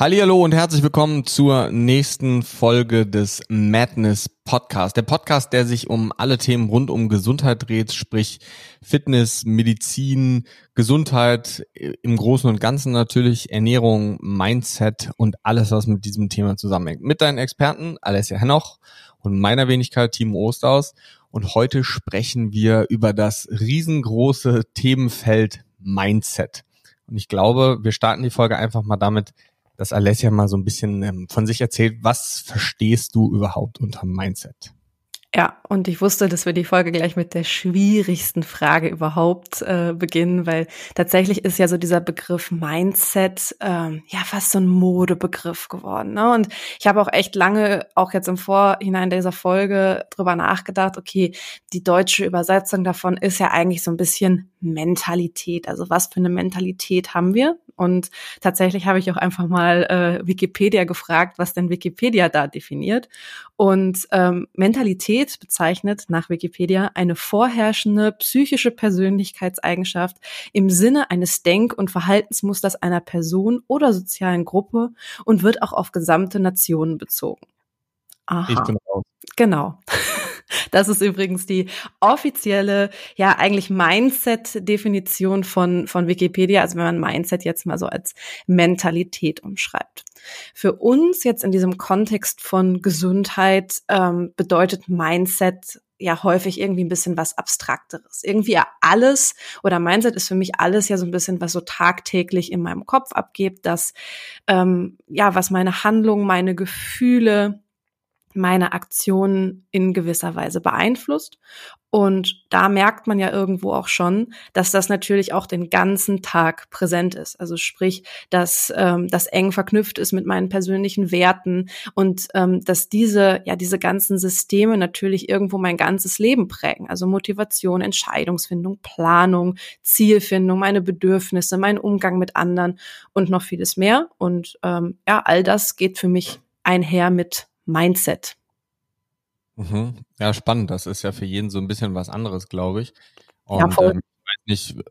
Hallo und herzlich willkommen zur nächsten Folge des Madness Podcast. Der Podcast, der sich um alle Themen rund um Gesundheit dreht, sprich Fitness, Medizin, Gesundheit im Großen und Ganzen natürlich, Ernährung, Mindset und alles, was mit diesem Thema zusammenhängt. Mit deinen Experten Alessia Henoch und meiner Wenigkeit Timo Ostaus. Und heute sprechen wir über das riesengroße Themenfeld Mindset. Und ich glaube, wir starten die Folge einfach mal damit, dass Alessia mal so ein bisschen ähm, von sich erzählt. Was verstehst du überhaupt unter Mindset? Ja, und ich wusste, dass wir die Folge gleich mit der schwierigsten Frage überhaupt äh, beginnen, weil tatsächlich ist ja so dieser Begriff Mindset ähm, ja fast so ein Modebegriff geworden. Ne? Und ich habe auch echt lange, auch jetzt im Vorhinein dieser Folge, drüber nachgedacht, okay, die deutsche Übersetzung davon ist ja eigentlich so ein bisschen Mentalität. Also was für eine Mentalität haben wir? Und tatsächlich habe ich auch einfach mal äh, Wikipedia gefragt, was denn Wikipedia da definiert. Und ähm, Mentalität bezeichnet nach Wikipedia eine vorherrschende psychische Persönlichkeitseigenschaft im Sinne eines Denk- und Verhaltensmusters einer Person oder sozialen Gruppe und wird auch auf gesamte Nationen bezogen. Aha. Genau. Das ist übrigens die offizielle, ja, eigentlich Mindset-Definition von, von Wikipedia. Also wenn man Mindset jetzt mal so als Mentalität umschreibt. Für uns jetzt in diesem Kontext von Gesundheit ähm, bedeutet Mindset ja häufig irgendwie ein bisschen was Abstrakteres. Irgendwie ja alles oder Mindset ist für mich alles ja so ein bisschen, was so tagtäglich in meinem Kopf abgeht, dass ähm, ja, was meine Handlungen, meine Gefühle, meine Aktionen in gewisser Weise beeinflusst. Und da merkt man ja irgendwo auch schon, dass das natürlich auch den ganzen Tag präsent ist. Also sprich, dass ähm, das eng verknüpft ist mit meinen persönlichen Werten und ähm, dass diese, ja, diese ganzen Systeme natürlich irgendwo mein ganzes Leben prägen. Also Motivation, Entscheidungsfindung, Planung, Zielfindung, meine Bedürfnisse, mein Umgang mit anderen und noch vieles mehr. Und ähm, ja, all das geht für mich einher mit Mindset. Mhm. Ja, spannend. Das ist ja für jeden so ein bisschen was anderes, glaube ich. Und ja, voll. Ähm, ich weiß nicht,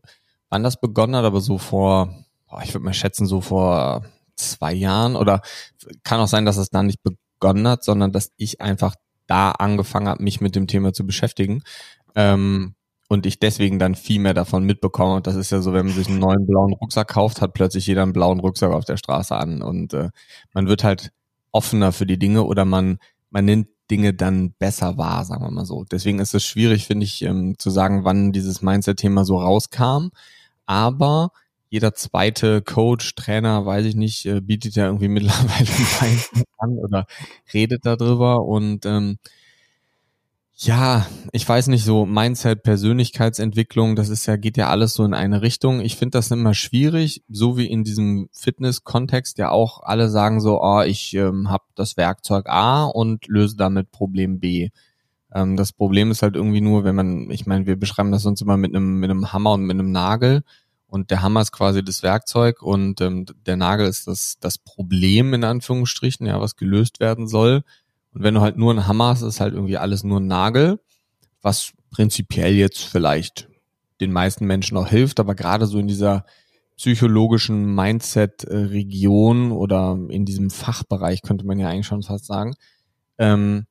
wann das begonnen hat, aber so vor, oh, ich würde mal schätzen, so vor zwei Jahren oder kann auch sein, dass es da nicht begonnen hat, sondern dass ich einfach da angefangen habe, mich mit dem Thema zu beschäftigen. Ähm, und ich deswegen dann viel mehr davon mitbekomme. Und das ist ja so, wenn man sich einen neuen blauen Rucksack kauft, hat plötzlich jeder einen blauen Rucksack auf der Straße an. Und äh, man wird halt offener für die Dinge oder man, man nimmt Dinge dann besser wahr, sagen wir mal so. Deswegen ist es schwierig, finde ich, ähm, zu sagen, wann dieses Mindset-Thema so rauskam. Aber jeder zweite Coach, Trainer, weiß ich nicht, äh, bietet ja irgendwie mittlerweile an oder redet darüber. Und ähm, ja, ich weiß nicht, so Mindset, Persönlichkeitsentwicklung, das ist ja, geht ja alles so in eine Richtung. Ich finde das immer schwierig, so wie in diesem Fitness-Kontext ja auch alle sagen so, oh, ich ähm, habe das Werkzeug A und löse damit Problem B. Ähm, das Problem ist halt irgendwie nur, wenn man, ich meine, wir beschreiben das sonst immer mit einem, mit einem Hammer und mit einem Nagel. Und der Hammer ist quasi das Werkzeug und ähm, der Nagel ist das, das Problem in Anführungsstrichen, ja, was gelöst werden soll. Und wenn du halt nur einen Hammer hast, ist halt irgendwie alles nur ein Nagel, was prinzipiell jetzt vielleicht den meisten Menschen auch hilft, aber gerade so in dieser psychologischen Mindset-Region oder in diesem Fachbereich könnte man ja eigentlich schon fast sagen, ähm,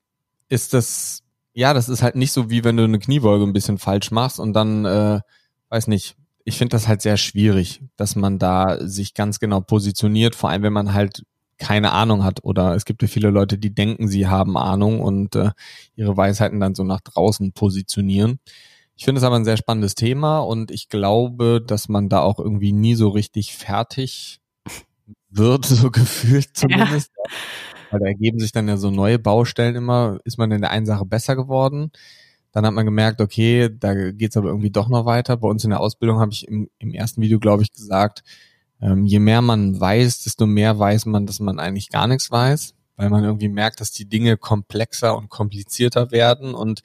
ist das, ja, das ist halt nicht so wie wenn du eine Kniebeuge ein bisschen falsch machst und dann, äh, weiß nicht, ich finde das halt sehr schwierig, dass man da sich ganz genau positioniert, vor allem wenn man halt keine Ahnung hat oder es gibt ja viele Leute, die denken, sie haben Ahnung und äh, ihre Weisheiten dann so nach draußen positionieren. Ich finde es aber ein sehr spannendes Thema und ich glaube, dass man da auch irgendwie nie so richtig fertig wird, so gefühlt zumindest. Ja. Weil da ergeben sich dann ja so neue Baustellen immer. Ist man in der einen Sache besser geworden? Dann hat man gemerkt, okay, da geht's aber irgendwie doch noch weiter. Bei uns in der Ausbildung habe ich im, im ersten Video, glaube ich, gesagt, ähm, je mehr man weiß, desto mehr weiß man, dass man eigentlich gar nichts weiß, weil man irgendwie merkt, dass die Dinge komplexer und komplizierter werden und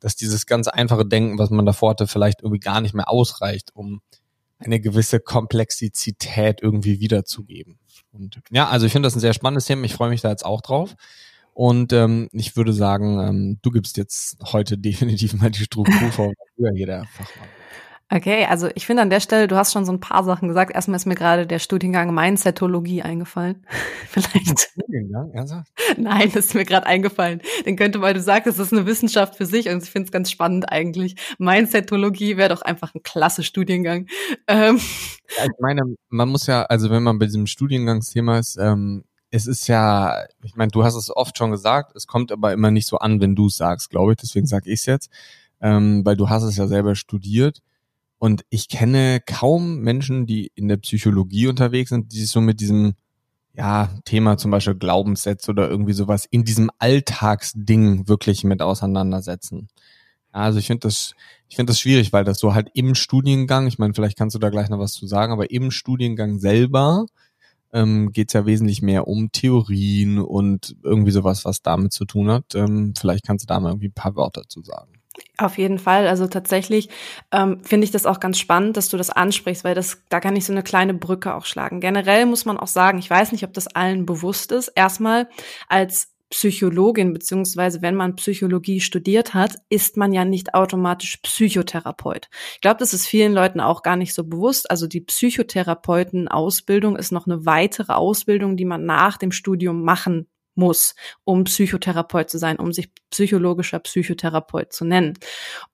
dass dieses ganz einfache Denken, was man davor hatte, vielleicht irgendwie gar nicht mehr ausreicht, um eine gewisse Komplexität irgendwie wiederzugeben. Und ja, also ich finde das ein sehr spannendes Thema. Ich freue mich da jetzt auch drauf. Und ähm, ich würde sagen, ähm, du gibst jetzt heute definitiv mal die Struktur vor, hier der Fachmann. Okay, also ich finde an der Stelle, du hast schon so ein paar Sachen gesagt. Erstmal ist mir gerade der Studiengang Mindsetologie eingefallen. Vielleicht. Studiengang, ernsthaft? Nein, das ist mir gerade eingefallen. Den könnte man, du sagst, es ist eine Wissenschaft für sich und ich finde es ganz spannend eigentlich. Mindsetologie wäre doch einfach ein klasse Studiengang. Ähm. Ja, ich meine, man muss ja, also wenn man bei diesem Studiengangsthema ist, ähm, es ist ja, ich meine, du hast es oft schon gesagt, es kommt aber immer nicht so an, wenn du es sagst, glaube ich. Deswegen sage ich es jetzt, ähm, weil du hast es ja selber studiert und ich kenne kaum Menschen, die in der Psychologie unterwegs sind, die sich so mit diesem ja, Thema zum Beispiel Glaubenssätze oder irgendwie sowas in diesem Alltagsding wirklich mit auseinandersetzen. Also ich finde das, ich finde das schwierig, weil das so halt im Studiengang, ich meine, vielleicht kannst du da gleich noch was zu sagen, aber im Studiengang selber ähm, geht es ja wesentlich mehr um Theorien und irgendwie sowas, was damit zu tun hat. Ähm, vielleicht kannst du da mal irgendwie ein paar Worte zu sagen. Auf jeden Fall. Also tatsächlich ähm, finde ich das auch ganz spannend, dass du das ansprichst, weil das, da kann ich so eine kleine Brücke auch schlagen. Generell muss man auch sagen, ich weiß nicht, ob das allen bewusst ist. Erstmal als Psychologin, beziehungsweise wenn man Psychologie studiert hat, ist man ja nicht automatisch Psychotherapeut. Ich glaube, das ist vielen Leuten auch gar nicht so bewusst. Also die Psychotherapeuten-Ausbildung ist noch eine weitere Ausbildung, die man nach dem Studium machen muss, um Psychotherapeut zu sein, um sich psychologischer Psychotherapeut zu nennen.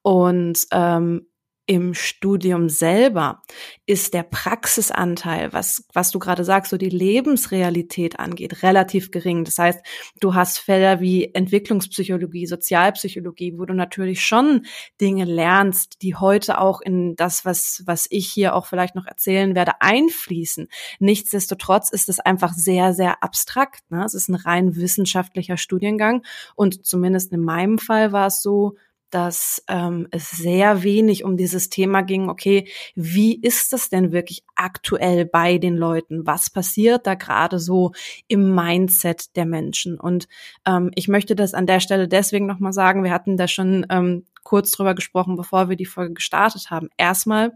Und ähm, im Studium selber ist der Praxisanteil, was, was du gerade sagst, so die Lebensrealität angeht, relativ gering. Das heißt, du hast Felder wie Entwicklungspsychologie, Sozialpsychologie, wo du natürlich schon Dinge lernst, die heute auch in das, was, was ich hier auch vielleicht noch erzählen werde, einfließen. Nichtsdestotrotz ist es einfach sehr, sehr abstrakt. Ne? Es ist ein rein wissenschaftlicher Studiengang und zumindest in meinem Fall war es so, dass ähm, es sehr wenig um dieses Thema ging, okay, wie ist das denn wirklich aktuell bei den Leuten? Was passiert da gerade so im Mindset der Menschen? Und ähm, ich möchte das an der Stelle deswegen nochmal sagen, wir hatten da schon ähm, kurz drüber gesprochen, bevor wir die Folge gestartet haben. Erstmal,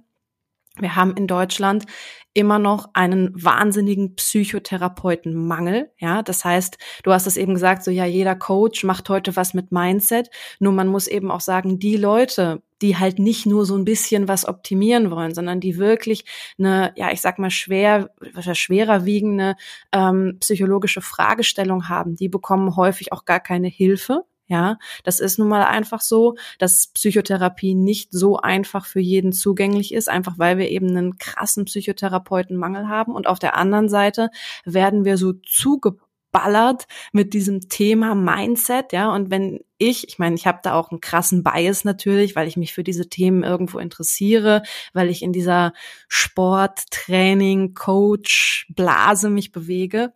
wir haben in Deutschland immer noch einen wahnsinnigen Psychotherapeutenmangel. Ja, das heißt, du hast es eben gesagt, so ja, jeder Coach macht heute was mit Mindset. Nur man muss eben auch sagen, die Leute, die halt nicht nur so ein bisschen was optimieren wollen, sondern die wirklich eine, ja, ich sag mal, schwer, schwerer wiegende ähm, psychologische Fragestellung haben, die bekommen häufig auch gar keine Hilfe. Ja, das ist nun mal einfach so, dass Psychotherapie nicht so einfach für jeden zugänglich ist, einfach weil wir eben einen krassen Psychotherapeutenmangel haben. Und auf der anderen Seite werden wir so zugeballert mit diesem Thema Mindset, ja. Und wenn ich, ich meine, ich habe da auch einen krassen Bias natürlich, weil ich mich für diese Themen irgendwo interessiere, weil ich in dieser Sport, Training, Coach, Blase mich bewege.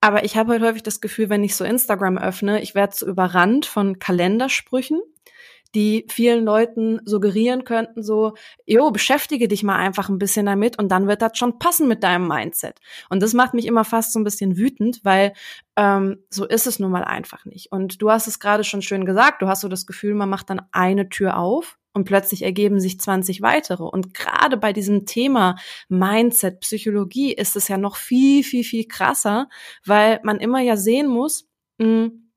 Aber ich habe halt häufig das Gefühl, wenn ich so Instagram öffne, ich werde so überrannt von Kalendersprüchen, die vielen Leuten suggerieren könnten, so, jo, beschäftige dich mal einfach ein bisschen damit und dann wird das schon passen mit deinem Mindset. Und das macht mich immer fast so ein bisschen wütend, weil ähm, so ist es nun mal einfach nicht. Und du hast es gerade schon schön gesagt, du hast so das Gefühl, man macht dann eine Tür auf und plötzlich ergeben sich 20 weitere. Und gerade bei diesem Thema Mindset, Psychologie ist es ja noch viel, viel, viel krasser, weil man immer ja sehen muss, hm,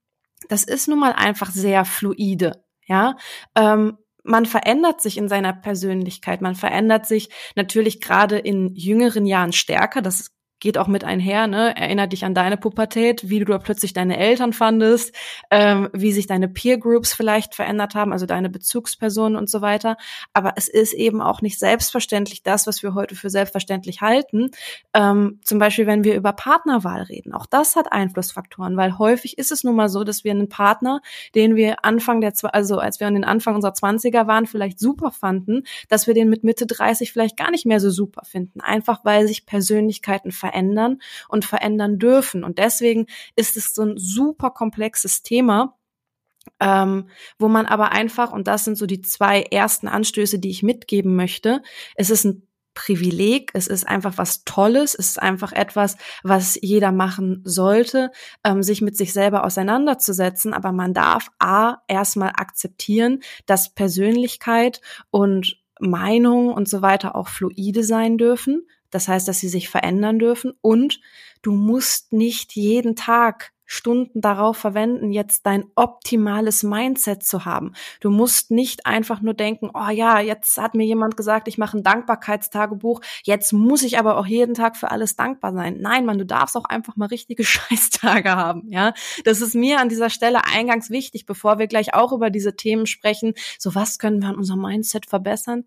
das ist nun mal einfach sehr fluide. Ja, ähm, man verändert sich in seiner Persönlichkeit, man verändert sich natürlich gerade in jüngeren Jahren stärker. Das geht auch mit einher, ne? Erinnert dich an deine Pubertät, wie du da plötzlich deine Eltern fandest, ähm, wie sich deine Peer Groups vielleicht verändert haben, also deine Bezugspersonen und so weiter. Aber es ist eben auch nicht selbstverständlich das, was wir heute für selbstverständlich halten. Ähm, zum Beispiel, wenn wir über Partnerwahl reden. Auch das hat Einflussfaktoren, weil häufig ist es nun mal so, dass wir einen Partner, den wir Anfang der, also als wir an den Anfang unserer Zwanziger waren, vielleicht super fanden, dass wir den mit Mitte 30 vielleicht gar nicht mehr so super finden. Einfach weil sich Persönlichkeiten verändern verändern und verändern dürfen. Und deswegen ist es so ein super komplexes Thema, ähm, wo man aber einfach, und das sind so die zwei ersten Anstöße, die ich mitgeben möchte, es ist ein Privileg, es ist einfach was Tolles, es ist einfach etwas, was jeder machen sollte, ähm, sich mit sich selber auseinanderzusetzen, aber man darf A, erstmal akzeptieren, dass Persönlichkeit und Meinung und so weiter auch fluide sein dürfen. Das heißt, dass sie sich verändern dürfen und du musst nicht jeden Tag Stunden darauf verwenden, jetzt dein optimales Mindset zu haben. Du musst nicht einfach nur denken, oh ja, jetzt hat mir jemand gesagt, ich mache ein Dankbarkeitstagebuch, jetzt muss ich aber auch jeden Tag für alles dankbar sein. Nein, man, du darfst auch einfach mal richtige Scheißtage haben, ja. Das ist mir an dieser Stelle eingangs wichtig, bevor wir gleich auch über diese Themen sprechen. So, was können wir an unserem Mindset verbessern?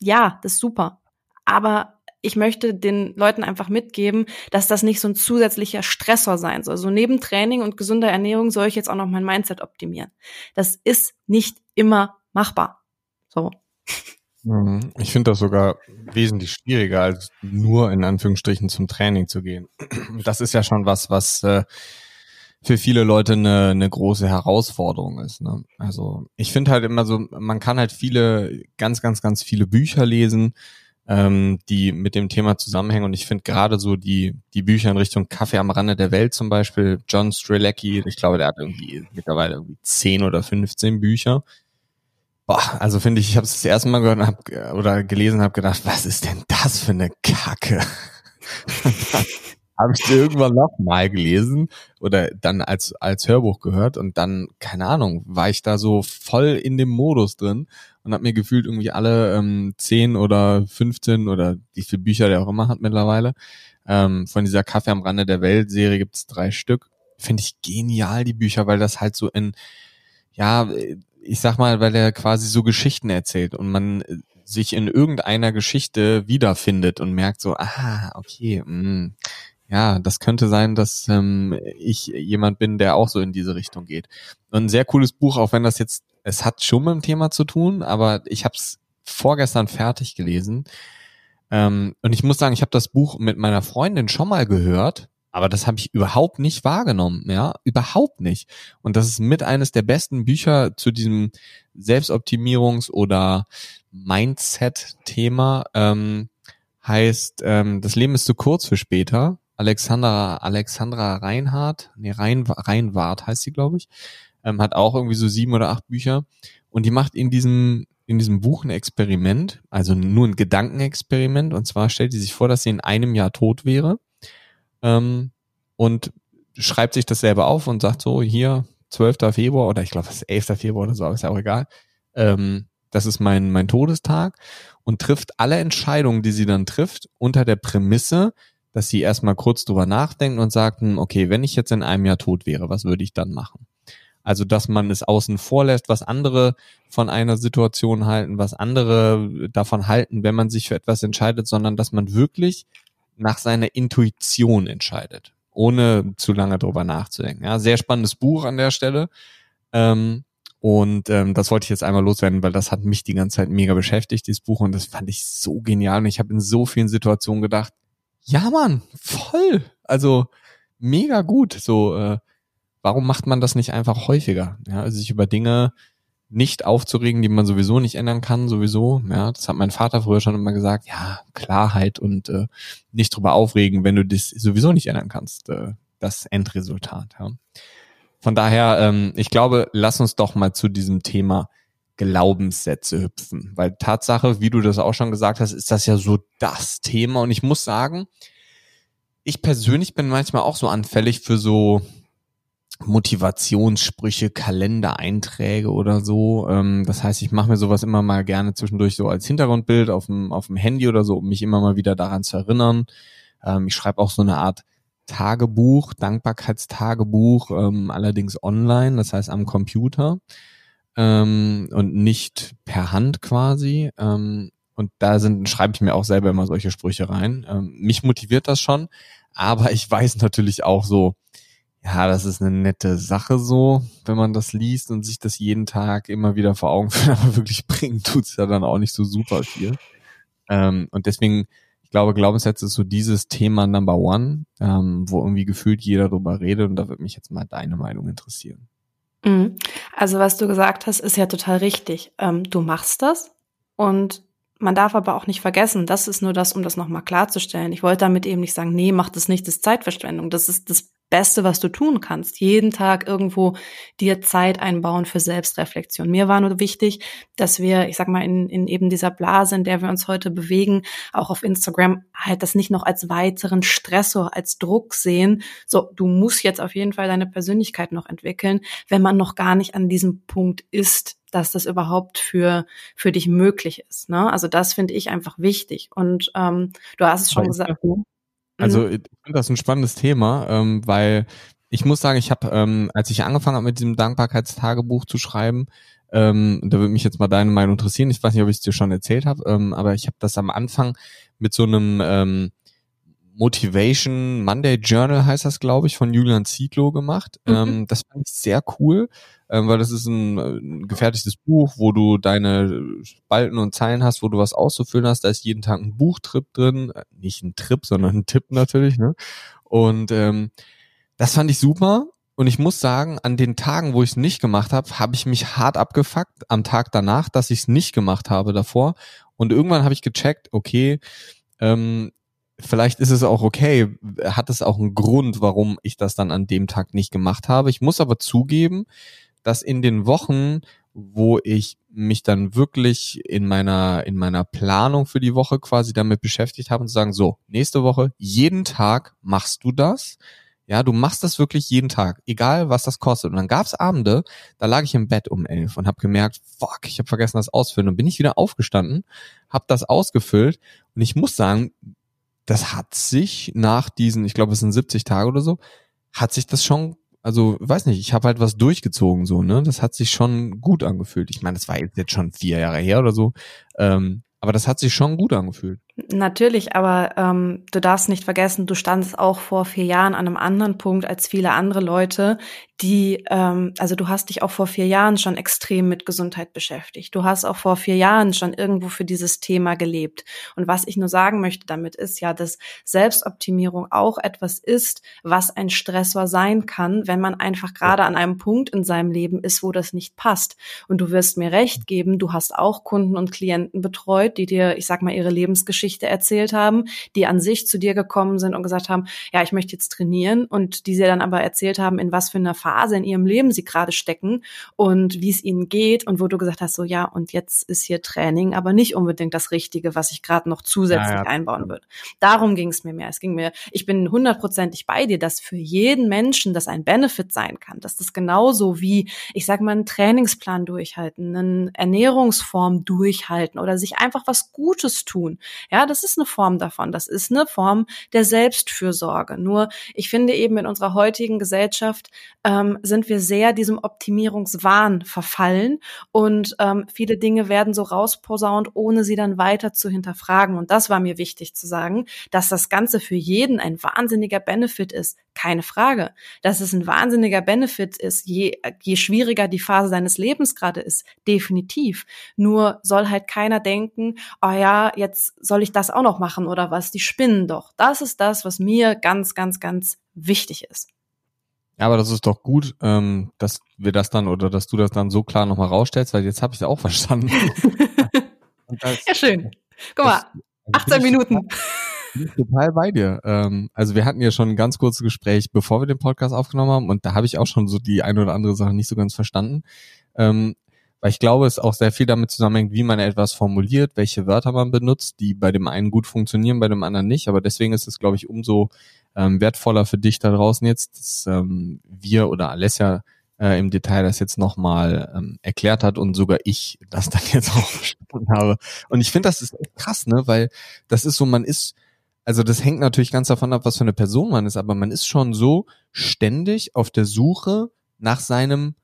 Ja, das ist super. Aber ich möchte den Leuten einfach mitgeben, dass das nicht so ein zusätzlicher Stressor sein soll. So neben Training und gesunder Ernährung soll ich jetzt auch noch mein Mindset optimieren. Das ist nicht immer machbar. So. Mhm. Ich finde das sogar wesentlich schwieriger, als nur in Anführungsstrichen zum Training zu gehen. Das ist ja schon was, was äh, für viele Leute eine, eine große Herausforderung ist. Ne? Also ich finde halt immer so, man kann halt viele, ganz, ganz, ganz viele Bücher lesen ähm, die mit dem Thema zusammenhängen. Und ich finde gerade so die, die Bücher in Richtung Kaffee am Rande der Welt zum Beispiel, John Strelecki, ich glaube, der hat irgendwie mittlerweile irgendwie zehn oder 15 Bücher. Boah, also finde ich, ich habe es das erste Mal gehört und hab, oder gelesen habe gedacht, was ist denn das für eine Kacke? habe ich irgendwann noch mal gelesen oder dann als als Hörbuch gehört und dann keine Ahnung war ich da so voll in dem Modus drin und habe mir gefühlt irgendwie alle ähm, 10 oder 15 oder wie viele Bücher der auch immer hat mittlerweile ähm, von dieser Kaffee am Rande der Welt Serie gibt's drei Stück. Finde ich genial die Bücher weil das halt so in ja ich sag mal weil er quasi so Geschichten erzählt und man sich in irgendeiner Geschichte wiederfindet und merkt so, ah, okay, mh, mm, ja, das könnte sein, dass ähm, ich jemand bin, der auch so in diese Richtung geht. Und ein sehr cooles Buch, auch wenn das jetzt, es hat schon mit dem Thema zu tun, aber ich habe es vorgestern fertig gelesen. Ähm, und ich muss sagen, ich habe das Buch mit meiner Freundin schon mal gehört, aber das habe ich überhaupt nicht wahrgenommen, ja, überhaupt nicht. Und das ist mit eines der besten Bücher zu diesem Selbstoptimierungs- oder Mindset-Thema. Ähm, heißt, ähm, das Leben ist zu kurz für später Alexandra, Alexandra Reinhardt, nee, Rein, Reinwart heißt sie, glaube ich, ähm, hat auch irgendwie so sieben oder acht Bücher. Und die macht in diesem, in diesem Buch ein Experiment, also nur ein Gedankenexperiment. Und zwar stellt sie sich vor, dass sie in einem Jahr tot wäre. Ähm, und schreibt sich das selber auf und sagt so, hier, 12. Februar oder ich glaube, es ist 11. Februar oder so, aber ist ja auch egal. Ähm, das ist mein, mein Todestag und trifft alle Entscheidungen, die sie dann trifft, unter der Prämisse, dass sie erstmal kurz drüber nachdenken und sagten, okay, wenn ich jetzt in einem Jahr tot wäre, was würde ich dann machen? Also, dass man es außen vor lässt, was andere von einer Situation halten, was andere davon halten, wenn man sich für etwas entscheidet, sondern dass man wirklich nach seiner Intuition entscheidet, ohne zu lange drüber nachzudenken. Ja, sehr spannendes Buch an der Stelle. Ähm, und ähm, das wollte ich jetzt einmal loswerden, weil das hat mich die ganze Zeit mega beschäftigt, dieses Buch. Und das fand ich so genial. Und ich habe in so vielen Situationen gedacht, ja, Mann, voll. Also mega gut. So, äh, warum macht man das nicht einfach häufiger? Ja, also sich über Dinge nicht aufzuregen, die man sowieso nicht ändern kann, sowieso. Ja, das hat mein Vater früher schon immer gesagt. Ja, Klarheit und äh, nicht drüber aufregen, wenn du das sowieso nicht ändern kannst. Äh, das Endresultat. Ja. Von daher, ähm, ich glaube, lass uns doch mal zu diesem Thema Glaubenssätze hüpfen. Weil Tatsache, wie du das auch schon gesagt hast, ist das ja so das Thema. Und ich muss sagen, ich persönlich bin manchmal auch so anfällig für so Motivationssprüche, Kalendereinträge oder so. Ähm, das heißt, ich mache mir sowas immer mal gerne zwischendurch so als Hintergrundbild auf dem, auf dem Handy oder so, um mich immer mal wieder daran zu erinnern. Ähm, ich schreibe auch so eine Art Tagebuch, Dankbarkeitstagebuch, ähm, allerdings online, das heißt am Computer ähm, und nicht per Hand quasi. Ähm, und da sind, schreibe ich mir auch selber immer solche Sprüche rein. Ähm, mich motiviert das schon, aber ich weiß natürlich auch so, ja, das ist eine nette Sache so, wenn man das liest und sich das jeden Tag immer wieder vor Augen führt, aber wirklich bringen tut's ja dann auch nicht so super viel. Ähm, und deswegen, ich glaube, Glaubenssätze ist so dieses Thema Number One, ähm, wo irgendwie gefühlt jeder drüber redet und da würde mich jetzt mal deine Meinung interessieren. Mhm. Also was du gesagt hast, ist ja total richtig. Ähm, du machst das und man darf aber auch nicht vergessen, das ist nur das, um das nochmal klarzustellen. Ich wollte damit eben nicht sagen, nee, mach das nicht, das ist Zeitverschwendung. Das ist, das Beste, was du tun kannst. Jeden Tag irgendwo dir Zeit einbauen für Selbstreflexion. Mir war nur wichtig, dass wir, ich sag mal, in, in eben dieser Blase, in der wir uns heute bewegen, auch auf Instagram, halt das nicht noch als weiteren Stressor, als Druck sehen. So, du musst jetzt auf jeden Fall deine Persönlichkeit noch entwickeln, wenn man noch gar nicht an diesem Punkt ist, dass das überhaupt für, für dich möglich ist. Ne? Also das finde ich einfach wichtig. Und ähm, du hast es schon gesagt. Also mhm. ich finde das ein spannendes Thema, ähm, weil ich muss sagen, ich habe, ähm, als ich angefangen habe mit diesem Dankbarkeitstagebuch zu schreiben, ähm, da würde mich jetzt mal deine Meinung interessieren. Ich weiß nicht, ob ich es dir schon erzählt habe, ähm, aber ich habe das am Anfang mit so einem ähm, Motivation Monday Journal heißt das, glaube ich, von Julian Zietlow gemacht. Mhm. Ähm, das fand ich sehr cool, ähm, weil das ist ein, ein gefertigtes Buch, wo du deine Spalten und Zeilen hast, wo du was auszufüllen hast. Da ist jeden Tag ein Buchtrip drin, äh, nicht ein Trip, sondern ein Tipp natürlich. Ne? Und ähm, das fand ich super. Und ich muss sagen, an den Tagen, wo ich es nicht gemacht habe, habe ich mich hart abgefuckt am Tag danach, dass ich es nicht gemacht habe davor. Und irgendwann habe ich gecheckt, okay, ähm, vielleicht ist es auch okay, hat es auch einen Grund, warum ich das dann an dem Tag nicht gemacht habe. Ich muss aber zugeben, dass in den Wochen, wo ich mich dann wirklich in meiner, in meiner Planung für die Woche quasi damit beschäftigt habe und zu sagen, so, nächste Woche, jeden Tag machst du das. Ja, du machst das wirklich jeden Tag, egal was das kostet. Und dann gab's Abende, da lag ich im Bett um elf und habe gemerkt, fuck, ich habe vergessen, das ausfüllen. Und bin ich wieder aufgestanden, habe das ausgefüllt und ich muss sagen, das hat sich nach diesen, ich glaube, es sind 70 Tage oder so, hat sich das schon, also weiß nicht, ich habe halt was durchgezogen so, ne? Das hat sich schon gut angefühlt. Ich meine, das war jetzt schon vier Jahre her oder so, ähm, aber das hat sich schon gut angefühlt. Natürlich, aber ähm, du darfst nicht vergessen, du standest auch vor vier Jahren an einem anderen Punkt als viele andere Leute, die, ähm, also du hast dich auch vor vier Jahren schon extrem mit Gesundheit beschäftigt. Du hast auch vor vier Jahren schon irgendwo für dieses Thema gelebt. Und was ich nur sagen möchte damit ist ja, dass Selbstoptimierung auch etwas ist, was ein Stressor sein kann, wenn man einfach gerade an einem Punkt in seinem Leben ist, wo das nicht passt. Und du wirst mir recht geben, du hast auch Kunden und Klienten betreut, die dir, ich sag mal, ihre Lebensgeschichte Geschichte erzählt haben, die an sich zu dir gekommen sind und gesagt haben, ja, ich möchte jetzt trainieren und die sie dann aber erzählt haben, in was für einer Phase in ihrem Leben sie gerade stecken und wie es ihnen geht und wo du gesagt hast, so ja, und jetzt ist hier Training, aber nicht unbedingt das Richtige, was ich gerade noch zusätzlich ja, ja. einbauen würde. Darum ging es mir mehr. Es ging mir, ich bin hundertprozentig bei dir, dass für jeden Menschen das ein Benefit sein kann, dass das genauso wie, ich sag mal, einen Trainingsplan durchhalten, eine Ernährungsform durchhalten oder sich einfach was Gutes tun. Ja, ja, das ist eine Form davon. Das ist eine Form der Selbstfürsorge. Nur ich finde eben in unserer heutigen Gesellschaft ähm, sind wir sehr diesem Optimierungswahn verfallen und ähm, viele Dinge werden so rausposaunt, ohne sie dann weiter zu hinterfragen. Und das war mir wichtig zu sagen, dass das Ganze für jeden ein wahnsinniger Benefit ist. Keine Frage. Dass es ein wahnsinniger Benefit ist, je, je schwieriger die Phase seines Lebens gerade ist. Definitiv. Nur soll halt keiner denken, oh ja, jetzt soll ich ich das auch noch machen oder was? Die spinnen doch. Das ist das, was mir ganz, ganz, ganz wichtig ist. Ja, aber das ist doch gut, ähm, dass wir das dann oder dass du das dann so klar nochmal rausstellst, weil jetzt habe ich es auch verstanden. das, ja, schön. Guck mal, 18 also Minuten. Ich total bei dir. Ähm, also wir hatten ja schon ein ganz kurzes Gespräch, bevor wir den Podcast aufgenommen haben und da habe ich auch schon so die eine oder andere Sache nicht so ganz verstanden. Ähm, weil ich glaube, es auch sehr viel damit zusammenhängt, wie man etwas formuliert, welche Wörter man benutzt, die bei dem einen gut funktionieren, bei dem anderen nicht. Aber deswegen ist es, glaube ich, umso ähm, wertvoller für dich da draußen jetzt, dass ähm, wir oder Alessia äh, im Detail das jetzt nochmal ähm, erklärt hat und sogar ich das dann jetzt auch verstanden habe. Und ich finde, das ist echt krass, ne? Weil das ist so, man ist, also das hängt natürlich ganz davon ab, was für eine Person man ist, aber man ist schon so ständig auf der Suche nach seinem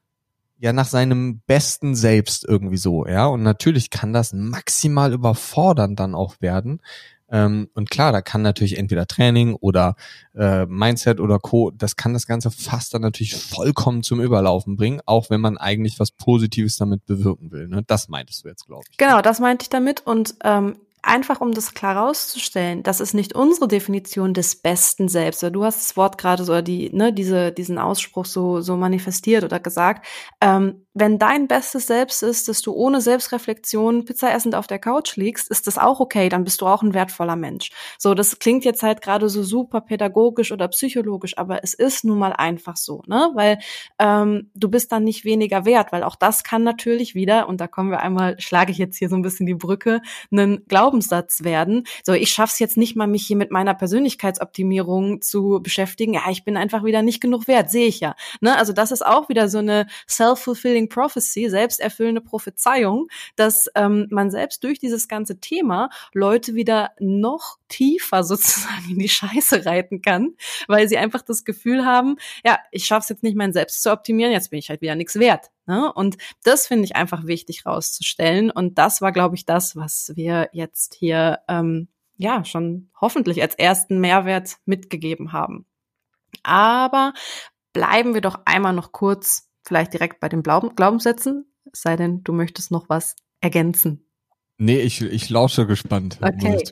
ja nach seinem besten Selbst irgendwie so, ja. Und natürlich kann das maximal überfordern dann auch werden. Ähm, und klar, da kann natürlich entweder Training oder äh, Mindset oder Co. Das kann das Ganze fast dann natürlich vollkommen zum Überlaufen bringen, auch wenn man eigentlich was Positives damit bewirken will. Ne? Das meintest du jetzt, glaube ich. Genau, das meinte ich damit. Und ähm, einfach um das klar rauszustellen, das ist nicht unsere Definition des besten Selbst. Du hast das Wort gerade so, die, ne, diese, diesen Ausspruch so, so manifestiert oder gesagt. Ähm, wenn dein bestes Selbst ist, dass du ohne Selbstreflexion Pizza essend auf der Couch liegst, ist das auch okay, dann bist du auch ein wertvoller Mensch. So, das klingt jetzt halt gerade so super pädagogisch oder psychologisch, aber es ist nun mal einfach so, ne? Weil ähm, du bist dann nicht weniger wert, weil auch das kann natürlich wieder, und da kommen wir einmal, schlage ich jetzt hier so ein bisschen die Brücke, einen Glaubenssatz werden. So, ich schaff's jetzt nicht mal, mich hier mit meiner Persönlichkeitsoptimierung zu beschäftigen. Ja, ich bin einfach wieder nicht genug wert, sehe ich ja. Ne? Also das ist auch wieder so eine self-fulfilling prophecy, selbsterfüllende Prophezeiung, dass ähm, man selbst durch dieses ganze Thema Leute wieder noch tiefer sozusagen in die Scheiße reiten kann, weil sie einfach das Gefühl haben, ja, ich schaffe es jetzt nicht, mein Selbst zu optimieren, jetzt bin ich halt wieder nichts wert. Ne? Und das finde ich einfach wichtig rauszustellen. Und das war, glaube ich, das, was wir jetzt hier ähm, ja schon hoffentlich als ersten Mehrwert mitgegeben haben. Aber bleiben wir doch einmal noch kurz vielleicht direkt bei den Glaubenssätzen, sei denn, du möchtest noch was ergänzen. Nee, ich, ich lausche gespannt. Okay.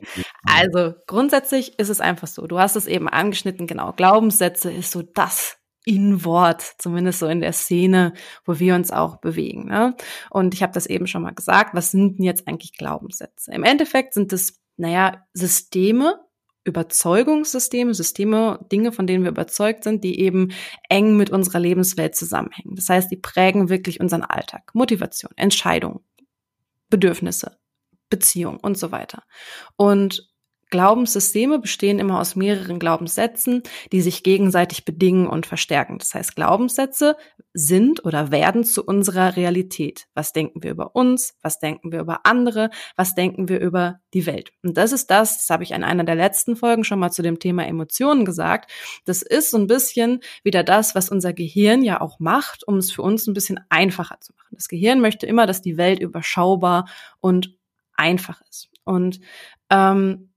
Also grundsätzlich ist es einfach so. Du hast es eben angeschnitten, genau. Glaubenssätze ist so das in-Wort, zumindest so in der Szene, wo wir uns auch bewegen. Ne? Und ich habe das eben schon mal gesagt. Was sind denn jetzt eigentlich Glaubenssätze? Im Endeffekt sind es, naja, Systeme, Überzeugungssysteme, Systeme, Dinge, von denen wir überzeugt sind, die eben eng mit unserer Lebenswelt zusammenhängen. Das heißt, die prägen wirklich unseren Alltag, Motivation, Entscheidungen, Bedürfnisse, Beziehung und so weiter. Und Glaubenssysteme bestehen immer aus mehreren Glaubenssätzen, die sich gegenseitig bedingen und verstärken. Das heißt, Glaubenssätze sind oder werden zu unserer Realität. Was denken wir über uns? Was denken wir über andere? Was denken wir über die Welt? Und das ist das, das habe ich in einer der letzten Folgen schon mal zu dem Thema Emotionen gesagt. Das ist so ein bisschen wieder das, was unser Gehirn ja auch macht, um es für uns ein bisschen einfacher zu machen. Das Gehirn möchte immer, dass die Welt überschaubar und einfach ist. Und ähm,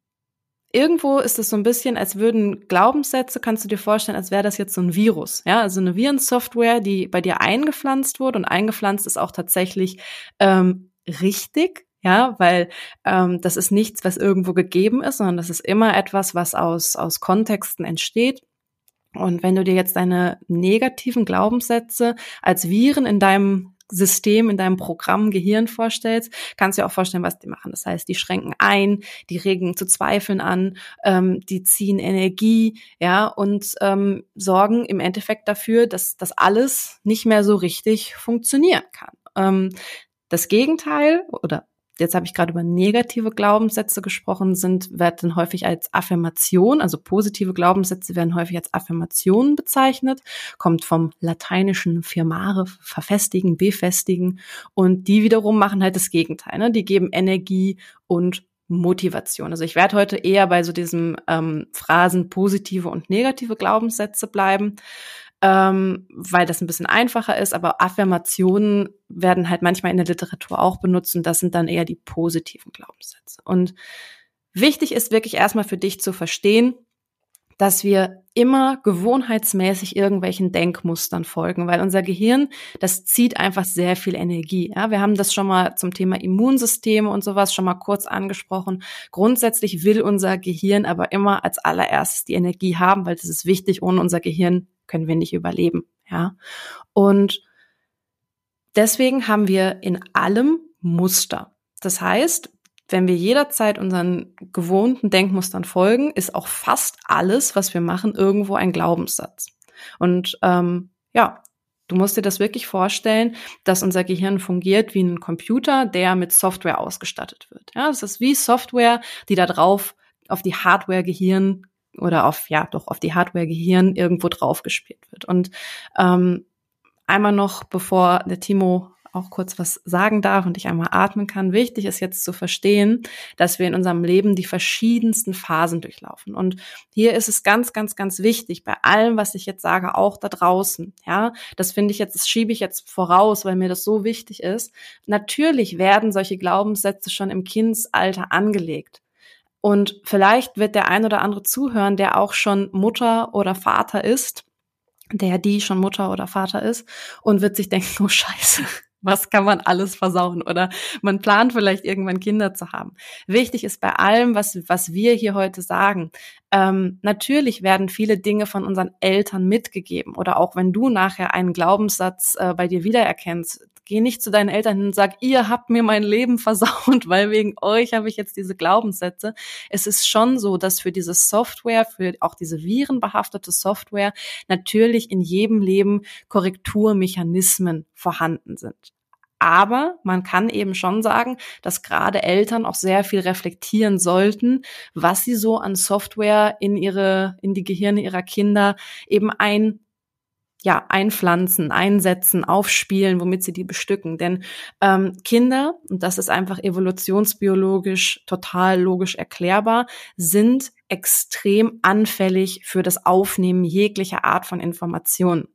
irgendwo ist es so ein bisschen, als würden Glaubenssätze, kannst du dir vorstellen, als wäre das jetzt so ein Virus. Ja, also eine Virensoftware, die bei dir eingepflanzt wurde und eingepflanzt ist auch tatsächlich ähm, richtig. Ja, weil ähm, das ist nichts, was irgendwo gegeben ist, sondern das ist immer etwas, was aus, aus Kontexten entsteht. Und wenn du dir jetzt deine negativen Glaubenssätze als Viren in deinem System in deinem Programm Gehirn vorstellst, kannst du dir auch vorstellen, was die machen. Das heißt, die schränken ein, die regen zu Zweifeln an, ähm, die ziehen Energie, ja, und ähm, sorgen im Endeffekt dafür, dass das alles nicht mehr so richtig funktionieren kann. Ähm, das Gegenteil oder jetzt habe ich gerade über negative Glaubenssätze gesprochen, sind, werden häufig als Affirmation, also positive Glaubenssätze werden häufig als Affirmationen bezeichnet, kommt vom lateinischen firmare, verfestigen, befestigen und die wiederum machen halt das Gegenteil, ne? die geben Energie und Motivation. Also ich werde heute eher bei so diesem ähm, Phrasen positive und negative Glaubenssätze bleiben ähm, weil das ein bisschen einfacher ist, aber Affirmationen werden halt manchmal in der Literatur auch benutzt und das sind dann eher die positiven Glaubenssätze. Und wichtig ist wirklich erstmal für dich zu verstehen, dass wir immer gewohnheitsmäßig irgendwelchen Denkmustern folgen, weil unser Gehirn, das zieht einfach sehr viel Energie. Ja, wir haben das schon mal zum Thema Immunsysteme und sowas schon mal kurz angesprochen. Grundsätzlich will unser Gehirn aber immer als allererstes die Energie haben, weil das ist wichtig. Ohne unser Gehirn können wir nicht überleben, ja. Und deswegen haben wir in allem Muster. Das heißt, wenn wir jederzeit unseren gewohnten Denkmustern folgen, ist auch fast alles, was wir machen, irgendwo ein Glaubenssatz. Und ähm, ja, du musst dir das wirklich vorstellen, dass unser Gehirn fungiert wie ein Computer, der mit Software ausgestattet wird. Ja, das ist wie Software, die da drauf auf die Hardware Gehirn oder auf, ja, doch auf die Hardware Gehirn irgendwo draufgespielt wird. Und ähm, einmal noch, bevor der Timo auch kurz was sagen darf und ich einmal atmen kann. Wichtig ist jetzt zu verstehen, dass wir in unserem Leben die verschiedensten Phasen durchlaufen. Und hier ist es ganz, ganz, ganz wichtig, bei allem, was ich jetzt sage, auch da draußen. Ja, das finde ich jetzt, das schiebe ich jetzt voraus, weil mir das so wichtig ist. Natürlich werden solche Glaubenssätze schon im Kindsalter angelegt. Und vielleicht wird der ein oder andere zuhören, der auch schon Mutter oder Vater ist, der die schon Mutter oder Vater ist und wird sich denken, oh Scheiße, was kann man alles versauen oder man plant vielleicht irgendwann Kinder zu haben. Wichtig ist bei allem, was, was wir hier heute sagen, ähm, natürlich werden viele Dinge von unseren Eltern mitgegeben oder auch wenn du nachher einen Glaubenssatz äh, bei dir wiedererkennst, geh nicht zu deinen Eltern hin und sag, ihr habt mir mein Leben versaut, weil wegen euch habe ich jetzt diese Glaubenssätze. Es ist schon so, dass für diese Software, für auch diese virenbehaftete Software natürlich in jedem Leben Korrekturmechanismen vorhanden sind. Aber man kann eben schon sagen, dass gerade Eltern auch sehr viel reflektieren sollten, was sie so an Software in ihre, in die Gehirne ihrer Kinder eben ein ja, einpflanzen, einsetzen, aufspielen, womit sie die bestücken. Denn ähm, Kinder, und das ist einfach evolutionsbiologisch total logisch erklärbar, sind extrem anfällig für das Aufnehmen jeglicher Art von Informationen.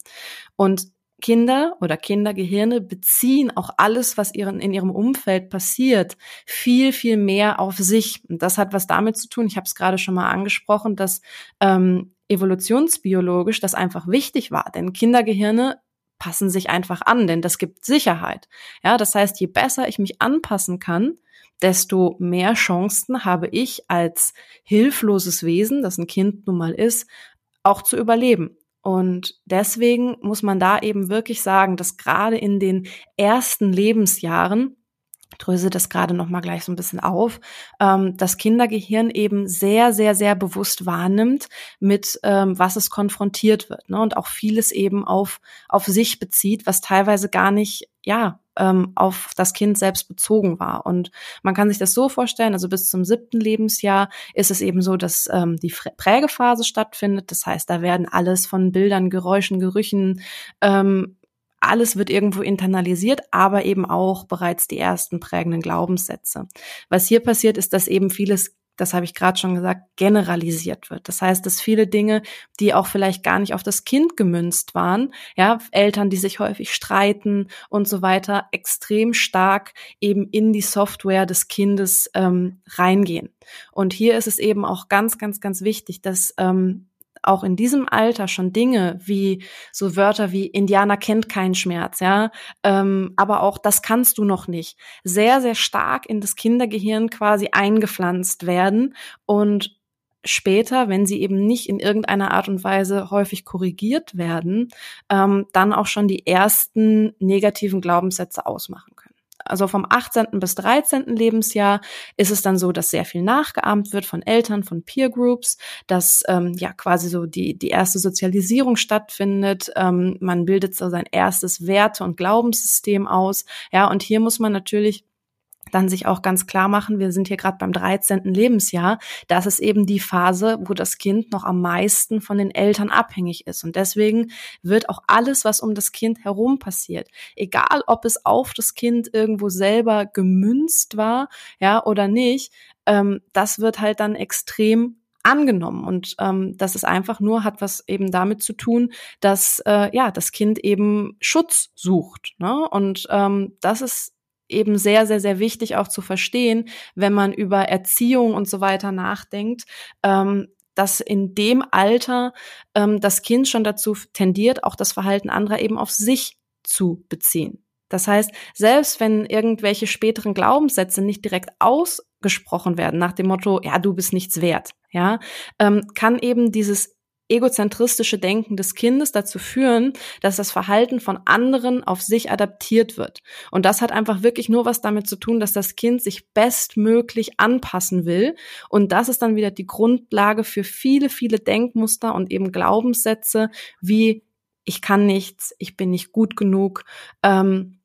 Und Kinder oder Kindergehirne beziehen auch alles, was ihren, in ihrem Umfeld passiert, viel, viel mehr auf sich. Und das hat was damit zu tun, ich habe es gerade schon mal angesprochen, dass ähm, evolutionsbiologisch das einfach wichtig war. Denn Kindergehirne passen sich einfach an, denn das gibt Sicherheit. Ja, das heißt, je besser ich mich anpassen kann, desto mehr Chancen habe ich als hilfloses Wesen, das ein Kind nun mal ist, auch zu überleben. Und deswegen muss man da eben wirklich sagen, dass gerade in den ersten Lebensjahren dröse das gerade noch mal gleich so ein bisschen auf, ähm, das Kindergehirn eben sehr, sehr, sehr bewusst wahrnimmt, mit ähm, was es konfrontiert wird, ne? und auch vieles eben auf auf sich bezieht, was teilweise gar nicht ja ähm, auf das Kind selbst bezogen war. Und man kann sich das so vorstellen, also bis zum siebten Lebensjahr ist es eben so, dass ähm, die Prägephase stattfindet. Das heißt, da werden alles von Bildern, Geräuschen, Gerüchen, ähm, alles wird irgendwo internalisiert, aber eben auch bereits die ersten prägenden Glaubenssätze. Was hier passiert, ist, dass eben vieles das habe ich gerade schon gesagt, generalisiert wird. Das heißt, dass viele Dinge, die auch vielleicht gar nicht auf das Kind gemünzt waren, ja, Eltern, die sich häufig streiten und so weiter, extrem stark eben in die Software des Kindes ähm, reingehen. Und hier ist es eben auch ganz, ganz, ganz wichtig, dass ähm, auch in diesem Alter schon Dinge wie so Wörter wie Indianer kennt keinen Schmerz, ja, ähm, aber auch das kannst du noch nicht, sehr, sehr stark in das Kindergehirn quasi eingepflanzt werden und später, wenn sie eben nicht in irgendeiner Art und Weise häufig korrigiert werden, ähm, dann auch schon die ersten negativen Glaubenssätze ausmachen also vom 18. bis 13. Lebensjahr ist es dann so, dass sehr viel nachgeahmt wird von Eltern, von Peer Groups, dass ähm, ja quasi so die, die erste Sozialisierung stattfindet. Ähm, man bildet so sein erstes Werte- und Glaubenssystem aus. Ja, und hier muss man natürlich dann sich auch ganz klar machen, wir sind hier gerade beim 13. Lebensjahr, das ist eben die Phase, wo das Kind noch am meisten von den Eltern abhängig ist. Und deswegen wird auch alles, was um das Kind herum passiert, egal ob es auf das Kind irgendwo selber gemünzt war, ja, oder nicht, ähm, das wird halt dann extrem angenommen und ähm, das ist einfach nur hat was eben damit zu tun, dass äh, ja das Kind eben Schutz sucht ne? und ähm, das ist eben sehr, sehr, sehr wichtig auch zu verstehen, wenn man über Erziehung und so weiter nachdenkt, ähm, dass in dem Alter ähm, das Kind schon dazu tendiert, auch das Verhalten anderer eben auf sich zu beziehen. Das heißt, selbst wenn irgendwelche späteren Glaubenssätze nicht direkt ausgesprochen werden, nach dem Motto, ja, du bist nichts wert, ja, ähm, kann eben dieses egozentristische Denken des Kindes dazu führen, dass das Verhalten von anderen auf sich adaptiert wird. Und das hat einfach wirklich nur was damit zu tun, dass das Kind sich bestmöglich anpassen will. Und das ist dann wieder die Grundlage für viele, viele Denkmuster und eben Glaubenssätze wie ich kann nichts, ich bin nicht gut genug. Ähm,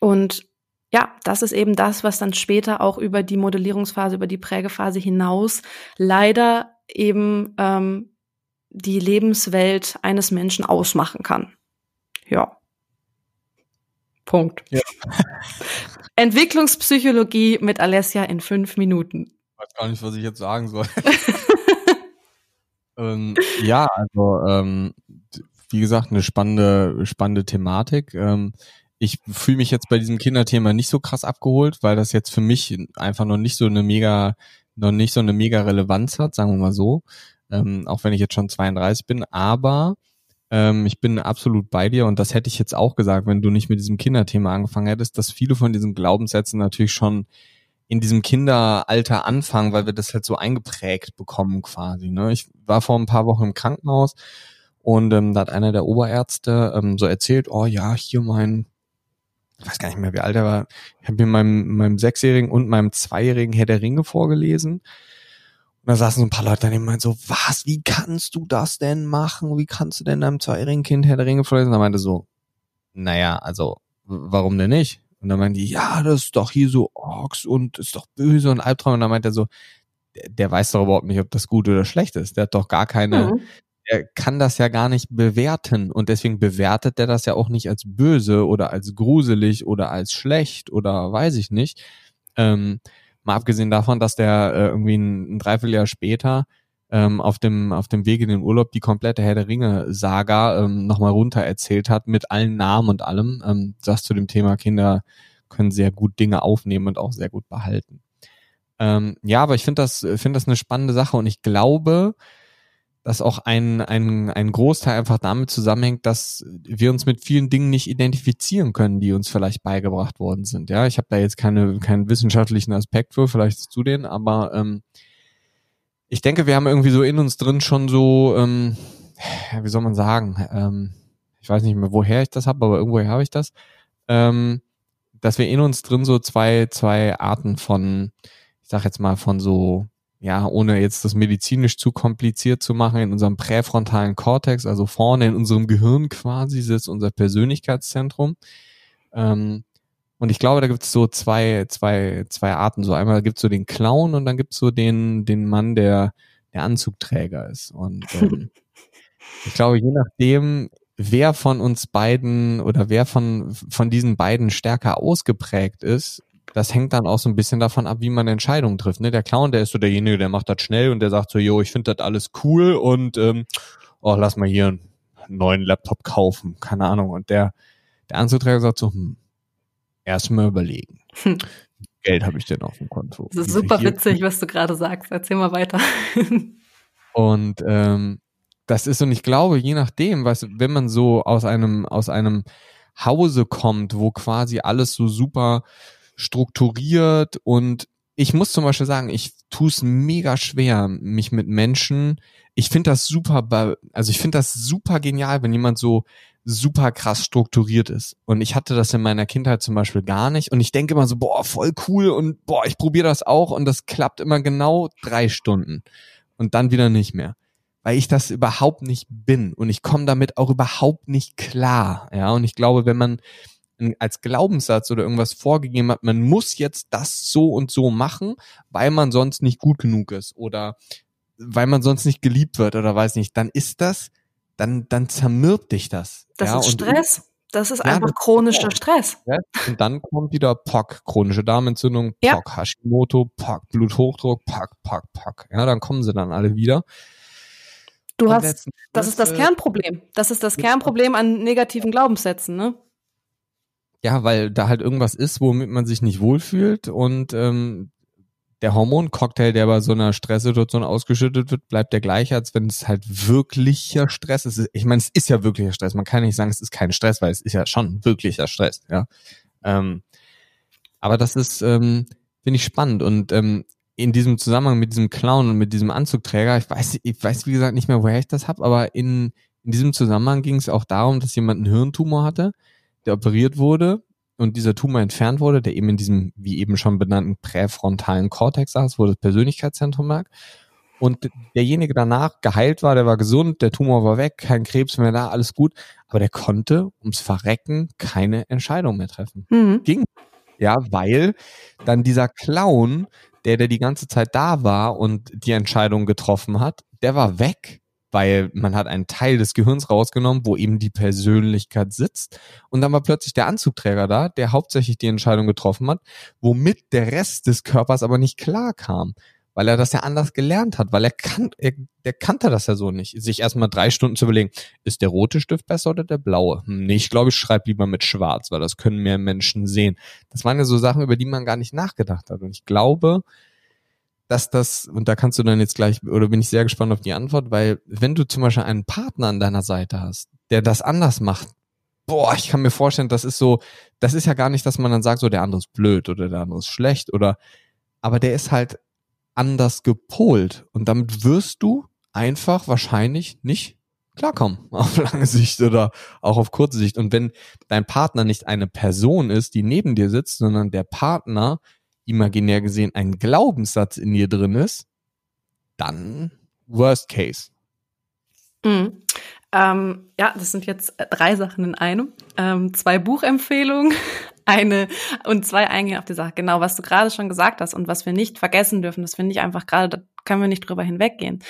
und ja, das ist eben das, was dann später auch über die Modellierungsphase, über die Prägephase hinaus leider eben ähm, die Lebenswelt eines Menschen ausmachen kann. Ja. Punkt. Ja. Entwicklungspsychologie mit Alessia in fünf Minuten. Ich weiß gar nicht, was ich jetzt sagen soll. ähm, ja, also ähm, wie gesagt, eine spannende, spannende Thematik. Ähm, ich fühle mich jetzt bei diesem Kinderthema nicht so krass abgeholt, weil das jetzt für mich einfach noch nicht so eine mega, noch nicht so eine mega Relevanz hat, sagen wir mal so ähm, auch wenn ich jetzt schon 32 bin, aber Ähm, ich bin absolut bei dir und das hätte ich jetzt auch gesagt, wenn du nicht mit diesem Kinderthema angefangen hättest, dass viele von diesen Glaubenssätzen natürlich schon in diesem Kinderalter anfangen, weil wir das halt so eingeprägt bekommen quasi. Ne? Ich war vor ein paar Wochen im Krankenhaus und ähm, da hat einer der Oberärzte ähm, so erzählt, oh ja, hier mein, ich weiß gar nicht mehr, wie alt er war, ich habe mir meinem, meinem Sechsjährigen und meinem Zweijährigen Herr der Ringe vorgelesen. Und da saßen so ein paar Leute daneben und meinten so, was, wie kannst du das denn machen? Wie kannst du denn deinem zweijährigen Kind Herr der Ringe vorlesen? Und er meinte so, naja, also, warum denn nicht? Und dann meinen die, ja, das ist doch hier so Orks und ist doch böse und Albtraum. Und dann meint er so, der, der weiß doch überhaupt nicht, ob das gut oder schlecht ist. Der hat doch gar keine, mhm. er kann das ja gar nicht bewerten. Und deswegen bewertet der das ja auch nicht als böse oder als gruselig oder als schlecht oder weiß ich nicht. Ähm, mal abgesehen davon, dass der äh, irgendwie ein, ein Dreivierteljahr später ähm, auf dem auf dem Weg in den Urlaub die komplette Herr der Ringe Saga ähm, nochmal runter erzählt hat mit allen Namen und allem. Ähm, das zu dem Thema Kinder können sehr gut Dinge aufnehmen und auch sehr gut behalten. Ähm, ja, aber ich finde das finde das eine spannende Sache und ich glaube, dass auch ein, ein, ein Großteil einfach damit zusammenhängt, dass wir uns mit vielen Dingen nicht identifizieren können, die uns vielleicht beigebracht worden sind. Ja, ich habe da jetzt keine, keinen wissenschaftlichen Aspekt für, vielleicht zu denen, aber ähm, ich denke, wir haben irgendwie so in uns drin schon so, ähm, wie soll man sagen, ähm, ich weiß nicht mehr, woher ich das habe, aber irgendwoher habe ich das, ähm, dass wir in uns drin so zwei, zwei Arten von, ich sag jetzt mal, von so, ja, ohne jetzt das medizinisch zu kompliziert zu machen, in unserem präfrontalen Kortex, also vorne in unserem Gehirn quasi sitzt unser Persönlichkeitszentrum. Ähm, und ich glaube, da gibt es so zwei, zwei, zwei Arten. So einmal gibt es so den Clown und dann gibt es so den, den Mann, der der Anzugträger ist. Und ähm, ich glaube, je nachdem, wer von uns beiden oder wer von, von diesen beiden stärker ausgeprägt ist, das hängt dann auch so ein bisschen davon ab, wie man Entscheidungen trifft. Ne? Der Clown, der ist so derjenige, der macht das schnell und der sagt so, jo, ich finde das alles cool und ähm, oh, lass mal hier einen neuen Laptop kaufen, keine Ahnung. Und der, der Anzugträger sagt so, hm, erstmal überlegen. Hm. Geld habe ich denn auf dem Konto? Das ist super witzig, was du gerade sagst. Erzähl mal weiter. und ähm, das ist und ich glaube, je nachdem, was, wenn man so aus einem aus einem Hause kommt, wo quasi alles so super strukturiert und ich muss zum Beispiel sagen, ich tue es mega schwer, mich mit Menschen. Ich finde das super, also ich finde das super genial, wenn jemand so super krass strukturiert ist. Und ich hatte das in meiner Kindheit zum Beispiel gar nicht. Und ich denke immer so, boah, voll cool und boah, ich probiere das auch und das klappt immer genau drei Stunden und dann wieder nicht mehr. Weil ich das überhaupt nicht bin und ich komme damit auch überhaupt nicht klar. Ja, und ich glaube, wenn man als Glaubenssatz oder irgendwas vorgegeben hat, man muss jetzt das so und so machen, weil man sonst nicht gut genug ist oder weil man sonst nicht geliebt wird oder weiß nicht, dann ist das dann, dann zermürbt dich das. Das ja, ist Stress. Das ist ja, einfach chronischer Stress. Und dann kommt wieder POC, chronische Darmentzündung, POC, ja. Hashimoto, POC, Bluthochdruck, POC, POC, POC. Ja, dann kommen sie dann alle wieder. Du Und hast, das ist das Kernproblem. Das ist das Kernproblem an negativen Glaubenssätzen, ne? Ja, weil da halt irgendwas ist, womit man sich nicht wohlfühlt und ähm, der Hormoncocktail, der bei so einer Stresssituation ausgeschüttet wird, bleibt der gleiche, als wenn es halt wirklicher Stress ist. Ich meine, es ist ja wirklicher Stress. Man kann nicht sagen, es ist kein Stress, weil es ist ja schon wirklicher Stress, ja. Ähm, aber das ist, ähm, finde ich spannend und ähm, in diesem Zusammenhang mit diesem Clown und mit diesem Anzugträger, ich weiß, ich weiß wie gesagt nicht mehr, woher ich das habe, aber in, in diesem Zusammenhang ging es auch darum, dass jemand einen Hirntumor hatte, der operiert wurde und dieser Tumor entfernt wurde, der eben in diesem, wie eben schon benannten, präfrontalen Kortex saß, wo das Persönlichkeitszentrum lag. Und derjenige danach geheilt war, der war gesund, der Tumor war weg, kein Krebs mehr da, alles gut. Aber der konnte ums Verrecken keine Entscheidung mehr treffen. Mhm. Ging. Ja, weil dann dieser Clown, der, der die ganze Zeit da war und die Entscheidung getroffen hat, der war weg weil man hat einen Teil des Gehirns rausgenommen, wo eben die Persönlichkeit sitzt. Und dann war plötzlich der Anzugträger da, der hauptsächlich die Entscheidung getroffen hat, womit der Rest des Körpers aber nicht klar kam. Weil er das ja anders gelernt hat, weil er kann, er, der kannte das ja so nicht. Sich erstmal drei Stunden zu überlegen, ist der rote Stift besser oder der blaue? Hm, nee, ich glaube, ich schreibe lieber mit schwarz, weil das können mehr Menschen sehen. Das waren ja so Sachen, über die man gar nicht nachgedacht hat. Und ich glaube, dass das, und da kannst du dann jetzt gleich, oder bin ich sehr gespannt auf die Antwort, weil wenn du zum Beispiel einen Partner an deiner Seite hast, der das anders macht, boah, ich kann mir vorstellen, das ist so, das ist ja gar nicht, dass man dann sagt, so der andere ist blöd oder der andere ist schlecht oder, aber der ist halt anders gepolt und damit wirst du einfach wahrscheinlich nicht klarkommen auf lange Sicht oder auch auf kurze Sicht. Und wenn dein Partner nicht eine Person ist, die neben dir sitzt, sondern der Partner imaginär gesehen ein Glaubenssatz in dir drin ist, dann worst case. Mhm. Ähm, ja, das sind jetzt drei Sachen in einem. Ähm, zwei Buchempfehlungen, eine und zwei eingehen auf die Sache. Genau, was du gerade schon gesagt hast und was wir nicht vergessen dürfen, das finde ich einfach gerade, da können wir nicht drüber hinweggehen.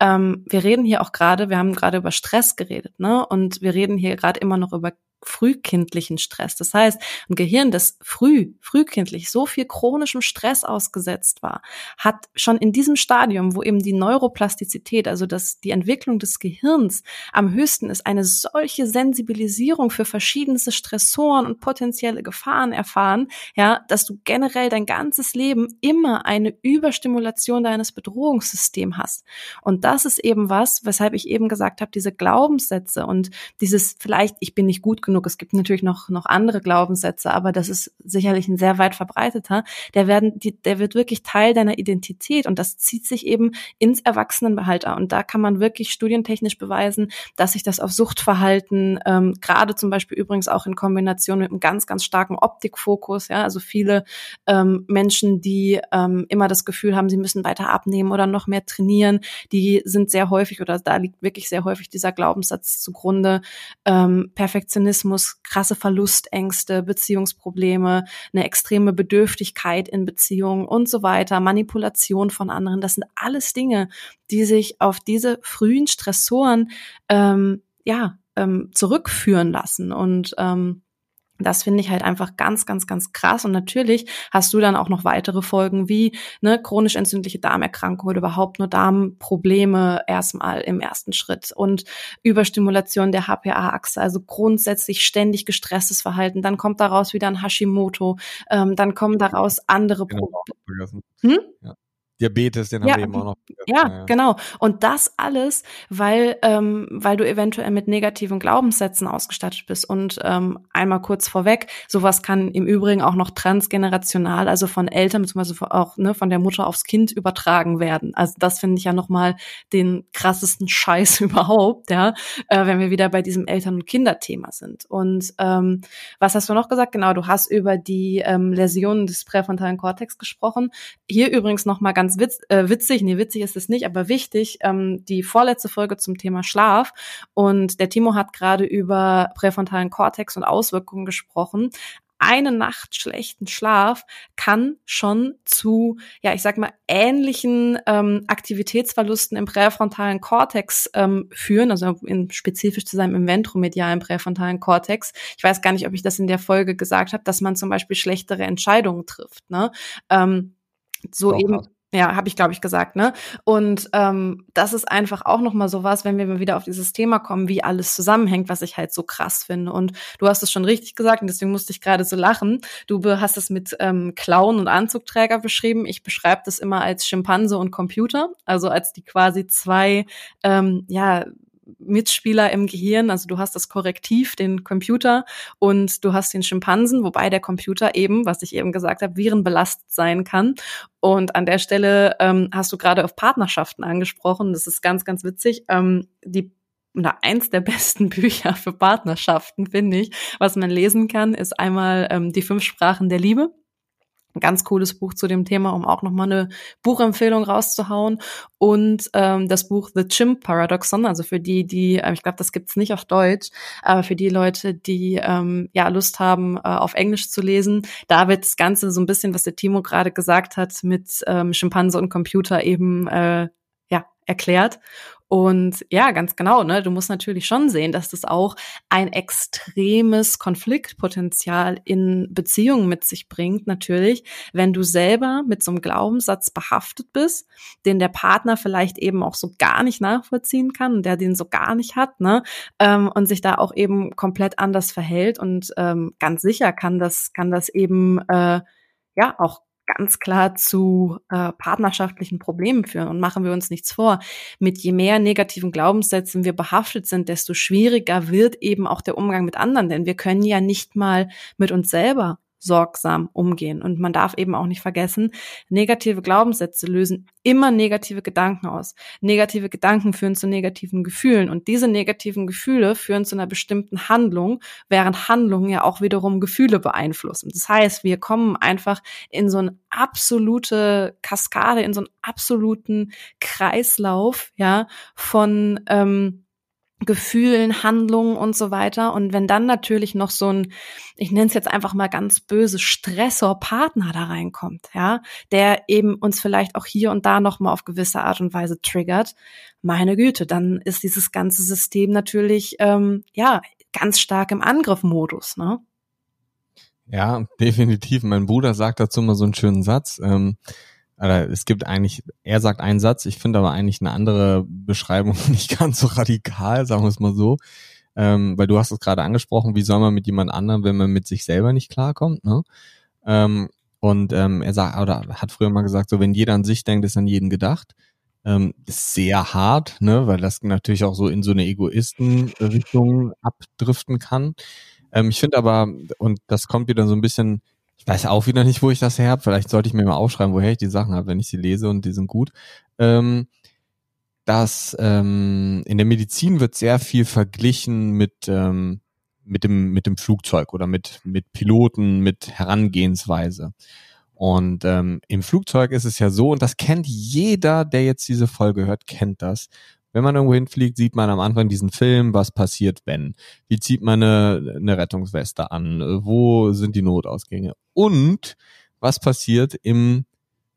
Ähm, wir reden hier auch gerade, wir haben gerade über Stress geredet, ne? Und wir reden hier gerade immer noch über frühkindlichen Stress. Das heißt, ein Gehirn, das früh, frühkindlich so viel chronischem Stress ausgesetzt war, hat schon in diesem Stadium, wo eben die Neuroplastizität, also das, die Entwicklung des Gehirns am höchsten ist, eine solche Sensibilisierung für verschiedenste Stressoren und potenzielle Gefahren erfahren, ja, dass du generell dein ganzes Leben immer eine Überstimulation deines Bedrohungssystems hast. Und das ist eben was, weshalb ich eben gesagt habe, diese Glaubenssätze und dieses vielleicht, ich bin nicht gut genug. Es gibt natürlich noch, noch andere Glaubenssätze, aber das ist sicherlich ein sehr weit verbreiteter. Der werden, die, der wird wirklich Teil deiner Identität und das zieht sich eben ins Erwachsenenbehalter. Und da kann man wirklich studientechnisch beweisen, dass sich das auf Suchtverhalten, ähm, gerade zum Beispiel übrigens auch in Kombination mit einem ganz, ganz starken Optikfokus, ja, also viele ähm, Menschen, die ähm, immer das Gefühl haben, sie müssen weiter abnehmen oder noch mehr trainieren, die sind sehr häufig oder da liegt wirklich sehr häufig dieser Glaubenssatz zugrunde, ähm, Perfektionismus Perfektionismus, krasse Verlustängste, Beziehungsprobleme, eine extreme Bedürftigkeit in Beziehungen und so weiter, Manipulation von anderen. Das sind alles Dinge, die sich auf diese frühen Stressoren ähm, ja ähm, zurückführen lassen und ähm, das finde ich halt einfach ganz, ganz, ganz krass. Und natürlich hast du dann auch noch weitere Folgen wie ne, chronisch entzündliche Darmerkrankung oder überhaupt nur Darmprobleme erstmal im ersten Schritt und Überstimulation der HPA-Achse, also grundsätzlich ständig gestresstes Verhalten. Dann kommt daraus wieder ein Hashimoto, ähm, dann kommen daraus andere genau, Probleme. Hm? Ja. Diabetes, den ja, haben wir eben auch noch. Ja, ja, genau. Und das alles, weil, ähm, weil du eventuell mit negativen Glaubenssätzen ausgestattet bist. Und ähm, einmal kurz vorweg, sowas kann im Übrigen auch noch transgenerational, also von Eltern beziehungsweise auch ne, von der Mutter aufs Kind übertragen werden. Also das finde ich ja nochmal den krassesten Scheiß überhaupt, ja, äh, wenn wir wieder bei diesem Eltern- und Kinderthema sind. Und ähm, was hast du noch gesagt? Genau, du hast über die ähm, Läsionen des präfrontalen Kortex gesprochen. Hier übrigens nochmal ganz ganz witz, äh, witzig, nee, witzig ist es nicht, aber wichtig, ähm, die vorletzte Folge zum Thema Schlaf. Und der Timo hat gerade über präfrontalen Kortex und Auswirkungen gesprochen eine Nacht schlechten Schlaf kann schon zu, ja, ich sag mal, ähnlichen ähm, Aktivitätsverlusten im präfrontalen Kortex ähm, führen, also in, spezifisch zu seinem im ventromedialen präfrontalen Kortex. Ich weiß gar nicht, ob ich das in der Folge gesagt habe, dass man zum Beispiel schlechtere Entscheidungen trifft. Ne? Ähm, so Doch, eben. Ja, habe ich, glaube ich, gesagt, ne? Und ähm, das ist einfach auch nochmal so was, wenn wir mal wieder auf dieses Thema kommen, wie alles zusammenhängt, was ich halt so krass finde. Und du hast es schon richtig gesagt und deswegen musste ich gerade so lachen. Du hast es mit ähm, Clown und Anzugträger beschrieben. Ich beschreibe das immer als Schimpanse und Computer, also als die quasi zwei ähm, ja Mitspieler im Gehirn. Also du hast das Korrektiv, den Computer und du hast den Schimpansen, wobei der Computer eben, was ich eben gesagt habe, virenbelastet sein kann. Und an der Stelle ähm, hast du gerade auf Partnerschaften angesprochen. Das ist ganz, ganz witzig. Ähm, die oder eins der besten Bücher für Partnerschaften, finde ich, was man lesen kann, ist einmal ähm, die fünf Sprachen der Liebe ein ganz cooles Buch zu dem Thema, um auch nochmal eine Buchempfehlung rauszuhauen. Und ähm, das Buch The Chimp Paradoxon, also für die, die, äh, ich glaube, das gibt's nicht auf Deutsch, aber für die Leute, die ähm, ja Lust haben, äh, auf Englisch zu lesen, da wird das Ganze so ein bisschen, was der Timo gerade gesagt hat, mit ähm, Schimpanse und Computer eben äh, ja erklärt. Und ja, ganz genau, ne? Du musst natürlich schon sehen, dass das auch ein extremes Konfliktpotenzial in Beziehungen mit sich bringt, natürlich, wenn du selber mit so einem Glaubenssatz behaftet bist, den der Partner vielleicht eben auch so gar nicht nachvollziehen kann der den so gar nicht hat, ne? Ähm, und sich da auch eben komplett anders verhält. Und ähm, ganz sicher kann das, kann das eben äh, ja auch ganz klar zu äh, partnerschaftlichen Problemen führen. Und machen wir uns nichts vor. Mit je mehr negativen Glaubenssätzen wir behaftet sind, desto schwieriger wird eben auch der Umgang mit anderen. Denn wir können ja nicht mal mit uns selber sorgsam umgehen. Und man darf eben auch nicht vergessen, negative Glaubenssätze lösen immer negative Gedanken aus. Negative Gedanken führen zu negativen Gefühlen und diese negativen Gefühle führen zu einer bestimmten Handlung, während Handlungen ja auch wiederum Gefühle beeinflussen. Das heißt, wir kommen einfach in so eine absolute Kaskade, in so einen absoluten Kreislauf, ja, von ähm, Gefühlen, Handlungen und so weiter. Und wenn dann natürlich noch so ein, ich nenne es jetzt einfach mal ganz böse, Stressor-Partner da reinkommt, ja, der eben uns vielleicht auch hier und da nochmal auf gewisse Art und Weise triggert, meine Güte, dann ist dieses ganze System natürlich, ähm, ja, ganz stark im Angriffmodus, ne? Ja, definitiv. Mein Bruder sagt dazu mal so einen schönen Satz. Ähm, oder es gibt eigentlich, er sagt einen Satz, ich finde aber eigentlich eine andere Beschreibung nicht ganz so radikal, sagen wir es mal so. Ähm, weil du hast es gerade angesprochen, wie soll man mit jemand anderem, wenn man mit sich selber nicht klarkommt, ne? Ähm, und ähm, er sagt, oder hat früher mal gesagt, so wenn jeder an sich denkt, ist an jeden gedacht. Ähm, ist sehr hart, ne, weil das natürlich auch so in so eine Egoisten-Richtung abdriften kann. Ähm, ich finde aber, und das kommt wieder so ein bisschen ich weiß auch wieder nicht, wo ich das her habe. Vielleicht sollte ich mir mal aufschreiben, woher ich die Sachen habe, wenn ich sie lese und die sind gut. Ähm, dass ähm, in der Medizin wird sehr viel verglichen mit ähm, mit dem mit dem Flugzeug oder mit mit Piloten, mit Herangehensweise. Und ähm, im Flugzeug ist es ja so, und das kennt jeder, der jetzt diese Folge hört, kennt das. Wenn man irgendwo hinfliegt, sieht man am Anfang diesen Film, was passiert, wenn. Wie zieht man eine, eine Rettungsweste an? Wo sind die Notausgänge? Und was passiert im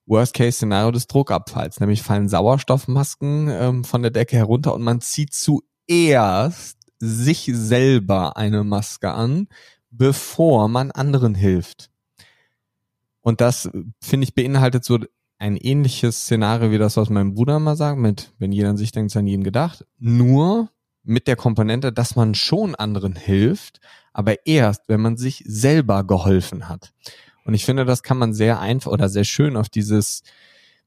Worst-Case-Szenario des Druckabfalls? Nämlich fallen Sauerstoffmasken ähm, von der Decke herunter und man zieht zuerst sich selber eine Maske an, bevor man anderen hilft. Und das, finde ich, beinhaltet so ein ähnliches Szenario wie das, was mein Bruder mal sagt, mit wenn jeder an sich denkt, ist an jeden gedacht. Nur mit der Komponente, dass man schon anderen hilft, aber erst, wenn man sich selber geholfen hat. Und ich finde, das kann man sehr einfach oder sehr schön auf dieses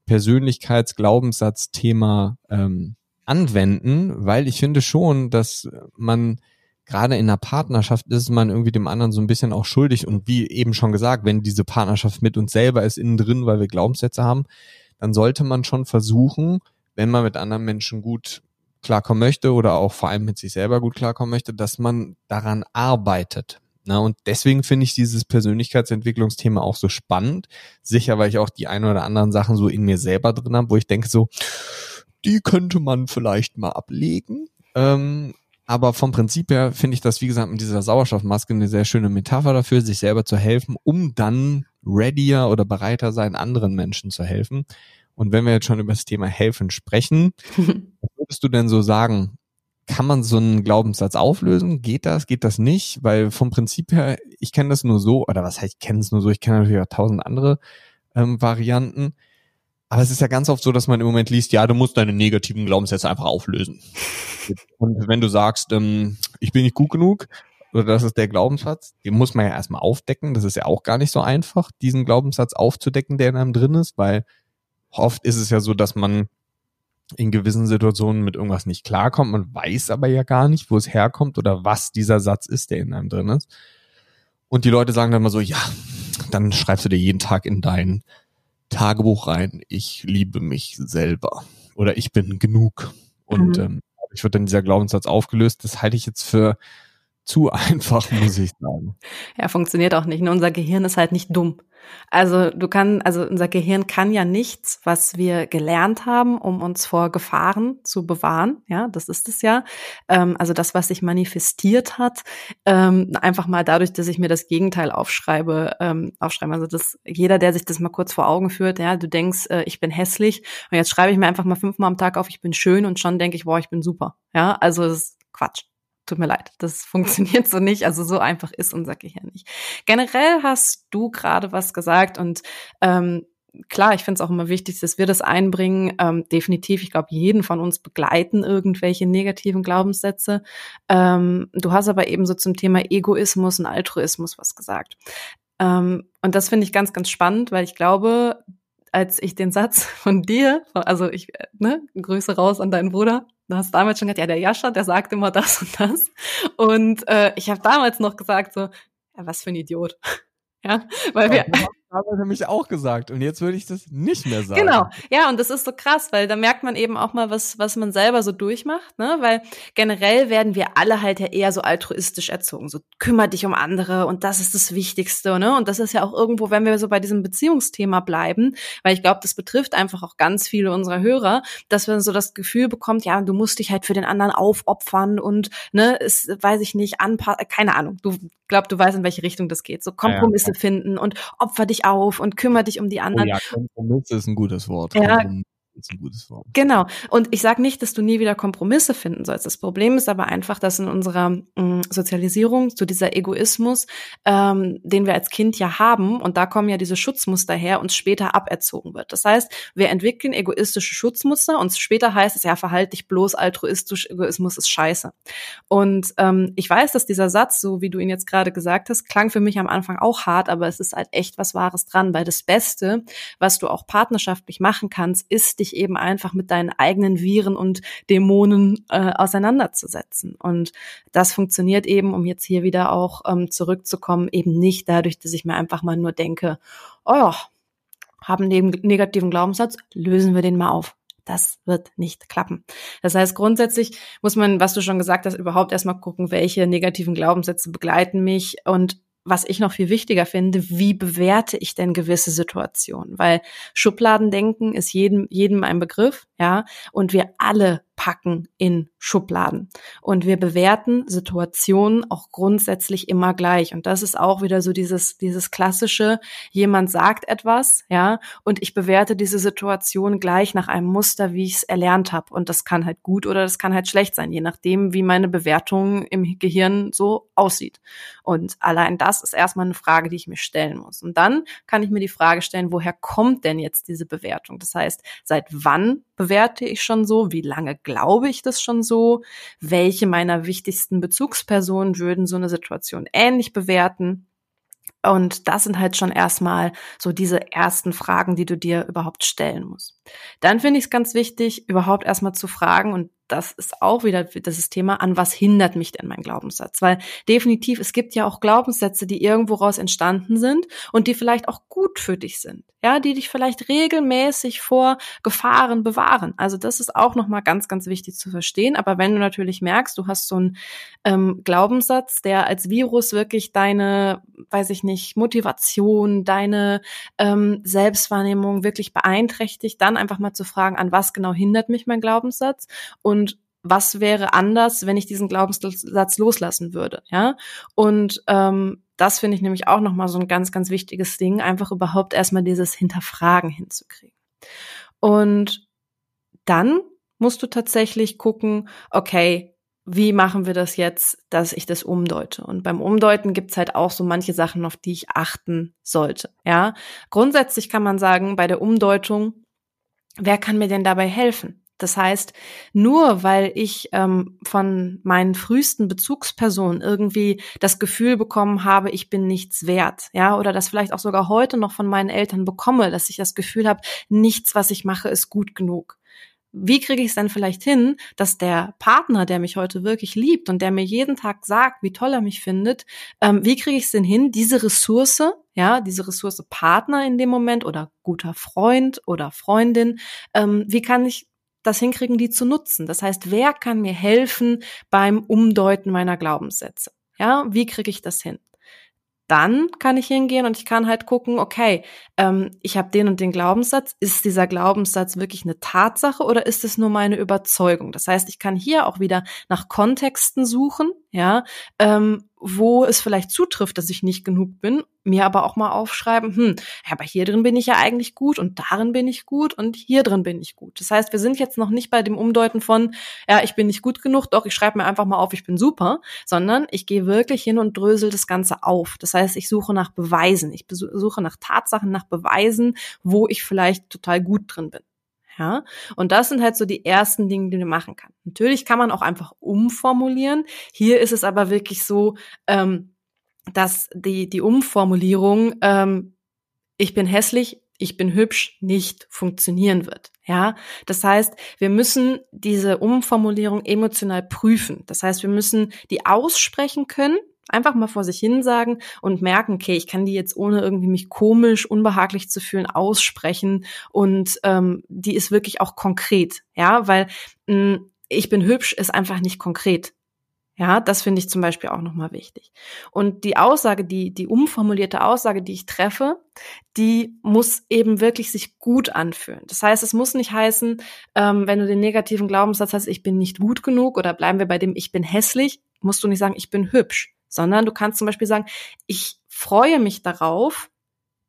Persönlichkeitsglaubenssatz-Thema ähm, anwenden, weil ich finde schon, dass man gerade in einer Partnerschaft ist man irgendwie dem anderen so ein bisschen auch schuldig. Und wie eben schon gesagt, wenn diese Partnerschaft mit uns selber ist innen drin, weil wir Glaubenssätze haben, dann sollte man schon versuchen, wenn man mit anderen Menschen gut klarkommen möchte oder auch vor allem mit sich selber gut klarkommen möchte, dass man daran arbeitet. Na, und deswegen finde ich dieses Persönlichkeitsentwicklungsthema auch so spannend. Sicher, weil ich auch die ein oder anderen Sachen so in mir selber drin habe, wo ich denke so, die könnte man vielleicht mal ablegen. Ähm, aber vom Prinzip her finde ich das, wie gesagt, mit dieser Sauerstoffmaske eine sehr schöne Metapher dafür, sich selber zu helfen, um dann readier oder bereiter sein, anderen Menschen zu helfen. Und wenn wir jetzt schon über das Thema helfen sprechen, was würdest du denn so sagen? Kann man so einen Glaubenssatz auflösen? Geht das? Geht das nicht? Weil vom Prinzip her, ich kenne das nur so, oder was heißt, ich kenne es nur so, ich kenne natürlich auch tausend andere ähm, Varianten. Aber es ist ja ganz oft so, dass man im Moment liest, ja, du musst deine negativen Glaubenssätze einfach auflösen. Und wenn du sagst, ähm, ich bin nicht gut genug, oder das ist der Glaubenssatz, den muss man ja erstmal aufdecken. Das ist ja auch gar nicht so einfach, diesen Glaubenssatz aufzudecken, der in einem drin ist, weil oft ist es ja so, dass man in gewissen Situationen mit irgendwas nicht klarkommt. Man weiß aber ja gar nicht, wo es herkommt oder was dieser Satz ist, der in einem drin ist. Und die Leute sagen dann mal so, ja, dann schreibst du dir jeden Tag in deinen Tagebuch rein, ich liebe mich selber oder ich bin genug. Und mhm. ähm, ich wird dann dieser Glaubenssatz aufgelöst. Das halte ich jetzt für zu einfach, muss ich sagen. Ja, funktioniert auch nicht. Ne? Unser Gehirn ist halt nicht dumm. Also du kann, also unser Gehirn kann ja nichts, was wir gelernt haben, um uns vor Gefahren zu bewahren. Ja, das ist es ja. Ähm, also das, was sich manifestiert hat, ähm, einfach mal dadurch, dass ich mir das Gegenteil aufschreibe, ähm, aufschreibe. Also das, jeder, der sich das mal kurz vor Augen führt, ja, du denkst, äh, ich bin hässlich und jetzt schreibe ich mir einfach mal fünfmal am Tag auf, ich bin schön und schon denke ich, boah, ich bin super. Ja, also das ist Quatsch tut mir leid, das funktioniert so nicht. Also so einfach ist unser Gehirn nicht. Generell hast du gerade was gesagt und ähm, klar, ich finde es auch immer wichtig, dass wir das einbringen. Ähm, definitiv, ich glaube, jeden von uns begleiten irgendwelche negativen Glaubenssätze. Ähm, du hast aber eben so zum Thema Egoismus und Altruismus was gesagt. Ähm, und das finde ich ganz, ganz spannend, weil ich glaube, als ich den Satz von dir, also ich, ne, Grüße raus an deinen Bruder, du hast damals schon gesagt, ja, der Jascha, der sagt immer das und das. Und äh, ich habe damals noch gesagt, so, ja, was für ein Idiot. Ja, weil wir. Ja, habe er nämlich auch gesagt. Und jetzt würde ich das nicht mehr sagen. Genau. Ja, und das ist so krass, weil da merkt man eben auch mal, was, was man selber so durchmacht, ne? Weil generell werden wir alle halt ja eher so altruistisch erzogen. So kümmere dich um andere und das ist das Wichtigste, ne? Und das ist ja auch irgendwo, wenn wir so bei diesem Beziehungsthema bleiben, weil ich glaube, das betrifft einfach auch ganz viele unserer Hörer, dass man so das Gefühl bekommt, ja, du musst dich halt für den anderen aufopfern und, ne, ist, weiß ich nicht, anpassen, keine Ahnung. Du glaub, du weißt, in welche Richtung das geht. So Kompromisse ja, ja. finden und opfer dich auf und kümmere dich um die anderen. Oh ja, Kompromiss ist ein gutes Wort. Ja, ist ein gutes Wort. Genau. Und ich sage nicht, dass du nie wieder Kompromisse finden sollst. Das Problem ist aber einfach, dass in unserer mh, mm, Sozialisierung so dieser Egoismus, ähm, den wir als Kind ja haben, und da kommen ja diese Schutzmuster her, uns später aberzogen wird. Das heißt, wir entwickeln egoistische Schutzmuster und später heißt es ja, verhalt dich bloß altruistisch, Egoismus ist scheiße. Und ähm, ich weiß, dass dieser Satz, so wie du ihn jetzt gerade gesagt hast, klang für mich am Anfang auch hart, aber es ist halt echt was Wahres dran, weil das Beste, was du auch partnerschaftlich machen kannst, ist dich eben einfach mit deinen eigenen Viren und Dämonen äh, auseinanderzusetzen. Und das funktioniert eben, um jetzt hier wieder auch ähm, zurückzukommen, eben nicht dadurch, dass ich mir einfach mal nur denke, oh ja, haben einen negativen Glaubenssatz, lösen wir den mal auf. Das wird nicht klappen. Das heißt, grundsätzlich muss man, was du schon gesagt hast, überhaupt erstmal gucken, welche negativen Glaubenssätze begleiten mich und was ich noch viel wichtiger finde, wie bewerte ich denn gewisse Situationen? Weil Schubladendenken ist jedem, jedem ein Begriff, ja, und wir alle packen in Schubladen. Und wir bewerten Situationen auch grundsätzlich immer gleich. Und das ist auch wieder so dieses, dieses klassische, jemand sagt etwas, ja, und ich bewerte diese Situation gleich nach einem Muster, wie ich es erlernt habe. Und das kann halt gut oder das kann halt schlecht sein, je nachdem, wie meine Bewertung im Gehirn so aussieht. Und allein das ist erstmal eine Frage, die ich mir stellen muss. Und dann kann ich mir die Frage stellen, woher kommt denn jetzt diese Bewertung? Das heißt, seit wann bewerte ich schon so? Wie lange glaube ich das schon so? Welche meiner wichtigsten Bezugspersonen würden so eine Situation ähnlich bewerten? Und das sind halt schon erstmal so diese ersten Fragen, die du dir überhaupt stellen musst. Dann finde ich es ganz wichtig, überhaupt erstmal zu fragen, und das ist auch wieder das Thema, an was hindert mich denn mein Glaubenssatz? Weil definitiv, es gibt ja auch Glaubenssätze, die irgendwo raus entstanden sind und die vielleicht auch gut für dich sind. Ja, die dich vielleicht regelmäßig vor Gefahren bewahren. Also das ist auch nochmal ganz, ganz wichtig zu verstehen. Aber wenn du natürlich merkst, du hast so einen ähm, Glaubenssatz, der als Virus wirklich deine, weiß ich nicht, Motivation, deine ähm, Selbstwahrnehmung wirklich beeinträchtigt, dann einfach mal zu fragen, an was genau hindert mich mein Glaubenssatz und was wäre anders, wenn ich diesen Glaubenssatz loslassen würde, ja? Und ähm, das finde ich nämlich auch nochmal so ein ganz, ganz wichtiges Ding, einfach überhaupt erstmal dieses Hinterfragen hinzukriegen. Und dann musst du tatsächlich gucken, okay, wie machen wir das jetzt, dass ich das umdeute? Und beim Umdeuten gibt's halt auch so manche Sachen, auf die ich achten sollte. Ja, grundsätzlich kann man sagen, bei der Umdeutung, wer kann mir denn dabei helfen? Das heißt, nur weil ich ähm, von meinen frühesten Bezugspersonen irgendwie das Gefühl bekommen habe, ich bin nichts wert, ja, oder das vielleicht auch sogar heute noch von meinen Eltern bekomme, dass ich das Gefühl habe, nichts, was ich mache, ist gut genug wie kriege ich es dann vielleicht hin, dass der Partner, der mich heute wirklich liebt und der mir jeden Tag sagt, wie toll er mich findet, ähm, wie kriege ich es denn hin, diese Ressource, ja, diese Ressource Partner in dem Moment oder guter Freund oder Freundin, ähm, wie kann ich das hinkriegen, die zu nutzen. Das heißt, wer kann mir helfen beim Umdeuten meiner Glaubenssätze? Ja, wie kriege ich das hin? Dann kann ich hingehen und ich kann halt gucken, okay, ähm, ich habe den und den Glaubenssatz. Ist dieser Glaubenssatz wirklich eine Tatsache oder ist es nur meine Überzeugung? Das heißt, ich kann hier auch wieder nach Kontexten suchen, ja, ähm, wo es vielleicht zutrifft, dass ich nicht genug bin, mir aber auch mal aufschreiben, hm, aber hier drin bin ich ja eigentlich gut und darin bin ich gut und hier drin bin ich gut. Das heißt, wir sind jetzt noch nicht bei dem Umdeuten von, ja, ich bin nicht gut genug, doch ich schreibe mir einfach mal auf, ich bin super, sondern ich gehe wirklich hin und drösel das Ganze auf. Das heißt, ich suche nach Beweisen, ich suche nach Tatsachen, nach Beweisen, wo ich vielleicht total gut drin bin. Ja, und das sind halt so die ersten Dinge, die man machen kann. Natürlich kann man auch einfach umformulieren. Hier ist es aber wirklich so, ähm, dass die, die Umformulierung, ähm, ich bin hässlich, ich bin hübsch, nicht funktionieren wird. Ja, das heißt, wir müssen diese Umformulierung emotional prüfen. Das heißt, wir müssen die aussprechen können, einfach mal vor sich hin sagen und merken, okay, ich kann die jetzt ohne irgendwie mich komisch, unbehaglich zu fühlen, aussprechen und ähm, die ist wirklich auch konkret. Ja, weil mh, ich bin hübsch ist einfach nicht konkret. Ja, das finde ich zum Beispiel auch nochmal wichtig. Und die Aussage, die, die umformulierte Aussage, die ich treffe, die muss eben wirklich sich gut anfühlen. Das heißt, es muss nicht heißen, ähm, wenn du den negativen Glaubenssatz hast, ich bin nicht gut genug oder bleiben wir bei dem, ich bin hässlich, musst du nicht sagen, ich bin hübsch, sondern du kannst zum Beispiel sagen, ich freue mich darauf,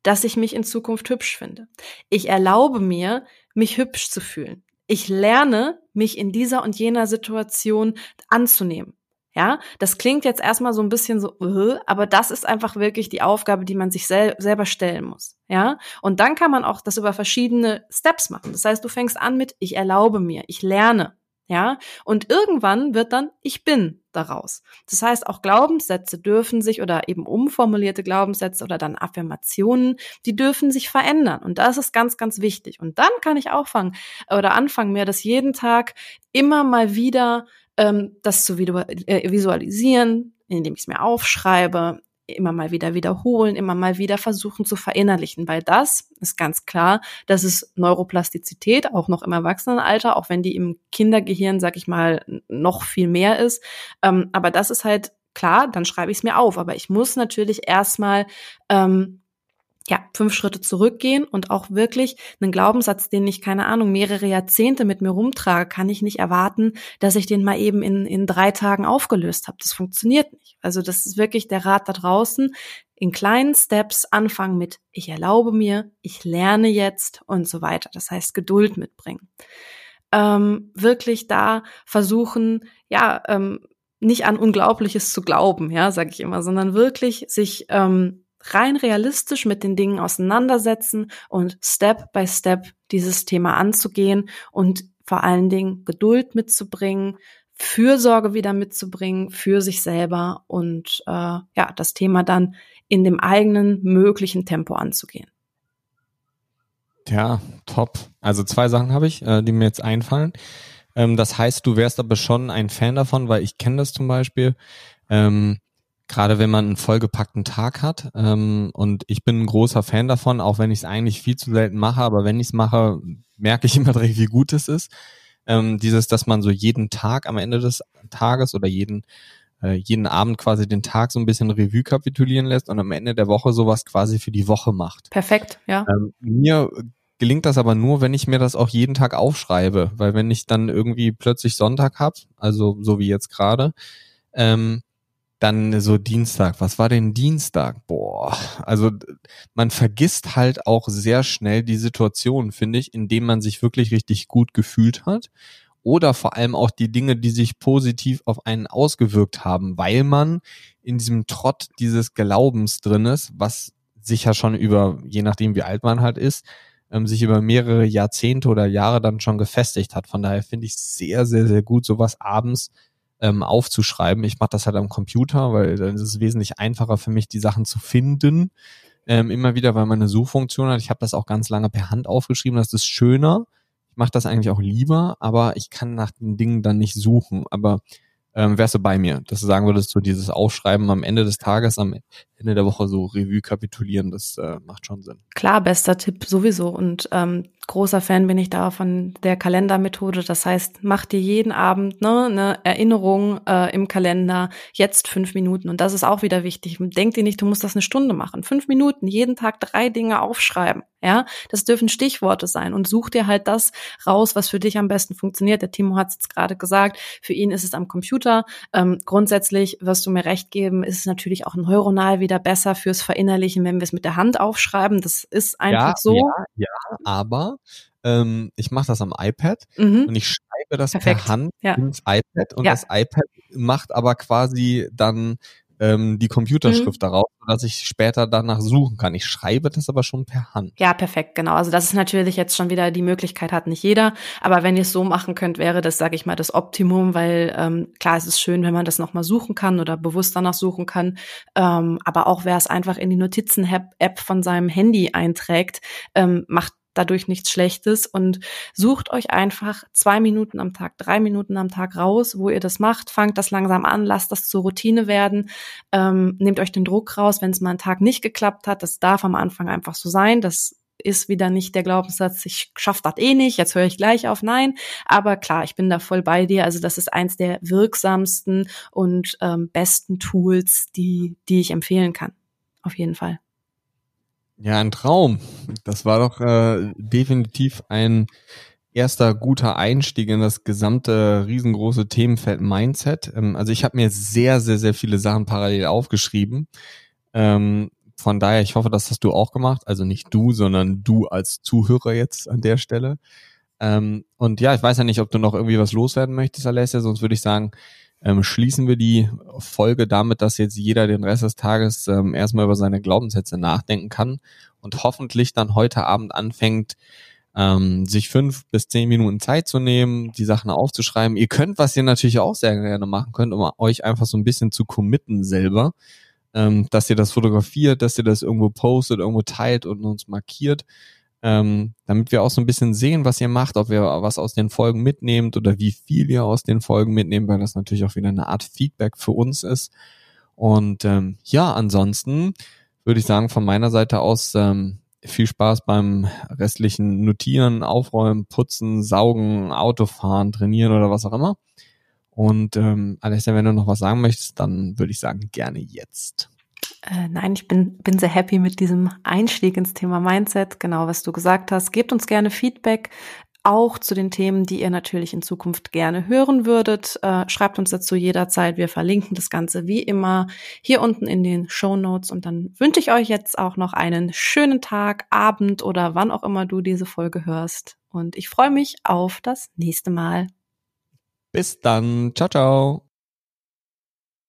dass ich mich in Zukunft hübsch finde. Ich erlaube mir, mich hübsch zu fühlen. Ich lerne, mich in dieser und jener Situation anzunehmen. Ja, das klingt jetzt erstmal so ein bisschen so, uh, aber das ist einfach wirklich die Aufgabe, die man sich sel selber stellen muss. Ja, und dann kann man auch das über verschiedene Steps machen. Das heißt, du fängst an mit, ich erlaube mir, ich lerne. Ja, und irgendwann wird dann ich bin daraus. Das heißt, auch Glaubenssätze dürfen sich oder eben umformulierte Glaubenssätze oder dann Affirmationen, die dürfen sich verändern. Und das ist ganz, ganz wichtig. Und dann kann ich auch fangen oder anfangen, mir das jeden Tag immer mal wieder ähm, das zu äh, visualisieren, indem ich es mir aufschreibe, immer mal wieder wiederholen, immer mal wieder versuchen zu verinnerlichen, weil das ist ganz klar, das ist Neuroplastizität, auch noch im Erwachsenenalter, auch wenn die im Kindergehirn, sag ich mal, noch viel mehr ist. Ähm, aber das ist halt klar, dann schreibe ich es mir auf. Aber ich muss natürlich erstmal ähm, ja, fünf Schritte zurückgehen und auch wirklich einen Glaubenssatz, den ich, keine Ahnung, mehrere Jahrzehnte mit mir rumtrage, kann ich nicht erwarten, dass ich den mal eben in, in drei Tagen aufgelöst habe. Das funktioniert nicht. Also das ist wirklich der Rat da draußen. In kleinen Steps anfangen mit, ich erlaube mir, ich lerne jetzt und so weiter. Das heißt, Geduld mitbringen. Ähm, wirklich da versuchen, ja, ähm, nicht an Unglaubliches zu glauben, ja, sage ich immer, sondern wirklich sich ähm, rein realistisch mit den Dingen auseinandersetzen und Step by Step dieses Thema anzugehen und vor allen Dingen Geduld mitzubringen, Fürsorge wieder mitzubringen für sich selber und äh, ja, das Thema dann in dem eigenen möglichen Tempo anzugehen. Ja, top. Also zwei Sachen habe ich, äh, die mir jetzt einfallen. Ähm, das heißt, du wärst aber schon ein Fan davon, weil ich kenne das zum Beispiel. Ähm, gerade wenn man einen vollgepackten Tag hat. Ähm, und ich bin ein großer Fan davon, auch wenn ich es eigentlich viel zu selten mache, aber wenn ich es mache, merke ich immer direkt, wie gut es ist. Ähm, dieses, dass man so jeden Tag am Ende des Tages oder jeden äh, jeden Abend quasi den Tag so ein bisschen Revue kapitulieren lässt und am Ende der Woche sowas quasi für die Woche macht. Perfekt, ja. Ähm, mir gelingt das aber nur, wenn ich mir das auch jeden Tag aufschreibe, weil wenn ich dann irgendwie plötzlich Sonntag habe, also so wie jetzt gerade, ähm, dann so Dienstag. Was war denn Dienstag? Boah, also man vergisst halt auch sehr schnell die Situation, finde ich, in dem man sich wirklich richtig gut gefühlt hat. Oder vor allem auch die Dinge, die sich positiv auf einen ausgewirkt haben, weil man in diesem Trott dieses Glaubens drin ist, was sich ja schon über, je nachdem wie alt man halt ist, ähm, sich über mehrere Jahrzehnte oder Jahre dann schon gefestigt hat. Von daher finde ich sehr, sehr, sehr gut, sowas abends ähm, aufzuschreiben. Ich mache das halt am Computer, weil dann ist es wesentlich einfacher für mich, die Sachen zu finden. Ähm, immer wieder, weil man Suchfunktion hat. Ich habe das auch ganz lange per Hand aufgeschrieben. Das ist schöner. Ich mache das eigentlich auch lieber, aber ich kann nach den Dingen dann nicht suchen. Aber ähm, wärst du bei mir, dass du sagen würdest, so dieses Aufschreiben am Ende des Tages, am Ende der Woche so Revue kapitulieren, das äh, macht schon Sinn. Klar, bester Tipp sowieso. Und ähm, großer Fan bin ich da von der Kalendermethode. Das heißt, mach dir jeden Abend ne, eine Erinnerung äh, im Kalender, jetzt fünf Minuten. Und das ist auch wieder wichtig. Denk dir nicht, du musst das eine Stunde machen. Fünf Minuten, jeden Tag drei Dinge aufschreiben. Ja, das dürfen Stichworte sein und such dir halt das raus, was für dich am besten funktioniert. Der Timo hat es jetzt gerade gesagt. Für ihn ist es am Computer. Ähm, grundsätzlich wirst du mir recht geben, ist es natürlich auch neuronal wieder besser fürs Verinnerlichen, wenn wir es mit der Hand aufschreiben. Das ist einfach ja, so. Ja, ja, aber ähm, ich mache das am iPad mhm. und ich schreibe das Perfekt. per Hand ja. ins iPad und das iPad macht aber quasi dann ähm, die Computerschrift mhm. darauf, dass ich später danach suchen kann. Ich schreibe das aber schon per Hand. Ja, perfekt, genau. Also das ist natürlich jetzt schon wieder die Möglichkeit hat nicht jeder, aber wenn ihr es so machen könnt, wäre das, sage ich mal, das Optimum, weil ähm, klar, es ist schön, wenn man das nochmal suchen kann oder bewusst danach suchen kann, ähm, aber auch wer es einfach in die Notizen-App von seinem Handy einträgt, ähm, macht dadurch nichts Schlechtes und sucht euch einfach zwei Minuten am Tag, drei Minuten am Tag raus, wo ihr das macht, fangt das langsam an, lasst das zur Routine werden, ähm, nehmt euch den Druck raus, wenn es mal einen Tag nicht geklappt hat, das darf am Anfang einfach so sein, das ist wieder nicht der Glaubenssatz, ich schaff das eh nicht, jetzt höre ich gleich auf, nein. Aber klar, ich bin da voll bei dir. Also das ist eins der wirksamsten und ähm, besten Tools, die, die ich empfehlen kann. Auf jeden Fall. Ja, ein Traum. Das war doch äh, definitiv ein erster guter Einstieg in das gesamte riesengroße Themenfeld Mindset. Ähm, also ich habe mir sehr, sehr, sehr viele Sachen parallel aufgeschrieben. Ähm, von daher, ich hoffe, das hast du auch gemacht. Also nicht du, sondern du als Zuhörer jetzt an der Stelle. Ähm, und ja, ich weiß ja nicht, ob du noch irgendwie was loswerden möchtest, Alessia, sonst würde ich sagen, ähm, schließen wir die Folge damit, dass jetzt jeder den Rest des Tages ähm, erstmal über seine Glaubenssätze nachdenken kann und hoffentlich dann heute Abend anfängt, ähm, sich fünf bis zehn Minuten Zeit zu nehmen, die Sachen aufzuschreiben. Ihr könnt, was ihr natürlich auch sehr gerne machen könnt, um euch einfach so ein bisschen zu committen selber, ähm, dass ihr das fotografiert, dass ihr das irgendwo postet, irgendwo teilt und uns markiert ähm, damit wir auch so ein bisschen sehen, was ihr macht, ob ihr was aus den Folgen mitnehmt oder wie viel ihr aus den Folgen mitnehmt, weil das natürlich auch wieder eine Art Feedback für uns ist. Und ähm, ja, ansonsten würde ich sagen, von meiner Seite aus ähm, viel Spaß beim restlichen Notieren, Aufräumen, Putzen, Saugen, Autofahren, Trainieren oder was auch immer. Und ähm, Alessia, wenn du noch was sagen möchtest, dann würde ich sagen, gerne jetzt. Äh, nein, ich bin, bin sehr happy mit diesem Einstieg ins Thema Mindset, genau was du gesagt hast. Gebt uns gerne Feedback, auch zu den Themen, die ihr natürlich in Zukunft gerne hören würdet. Äh, schreibt uns dazu jederzeit. Wir verlinken das Ganze wie immer hier unten in den Show Notes. Und dann wünsche ich euch jetzt auch noch einen schönen Tag, Abend oder wann auch immer du diese Folge hörst. Und ich freue mich auf das nächste Mal. Bis dann. Ciao, ciao.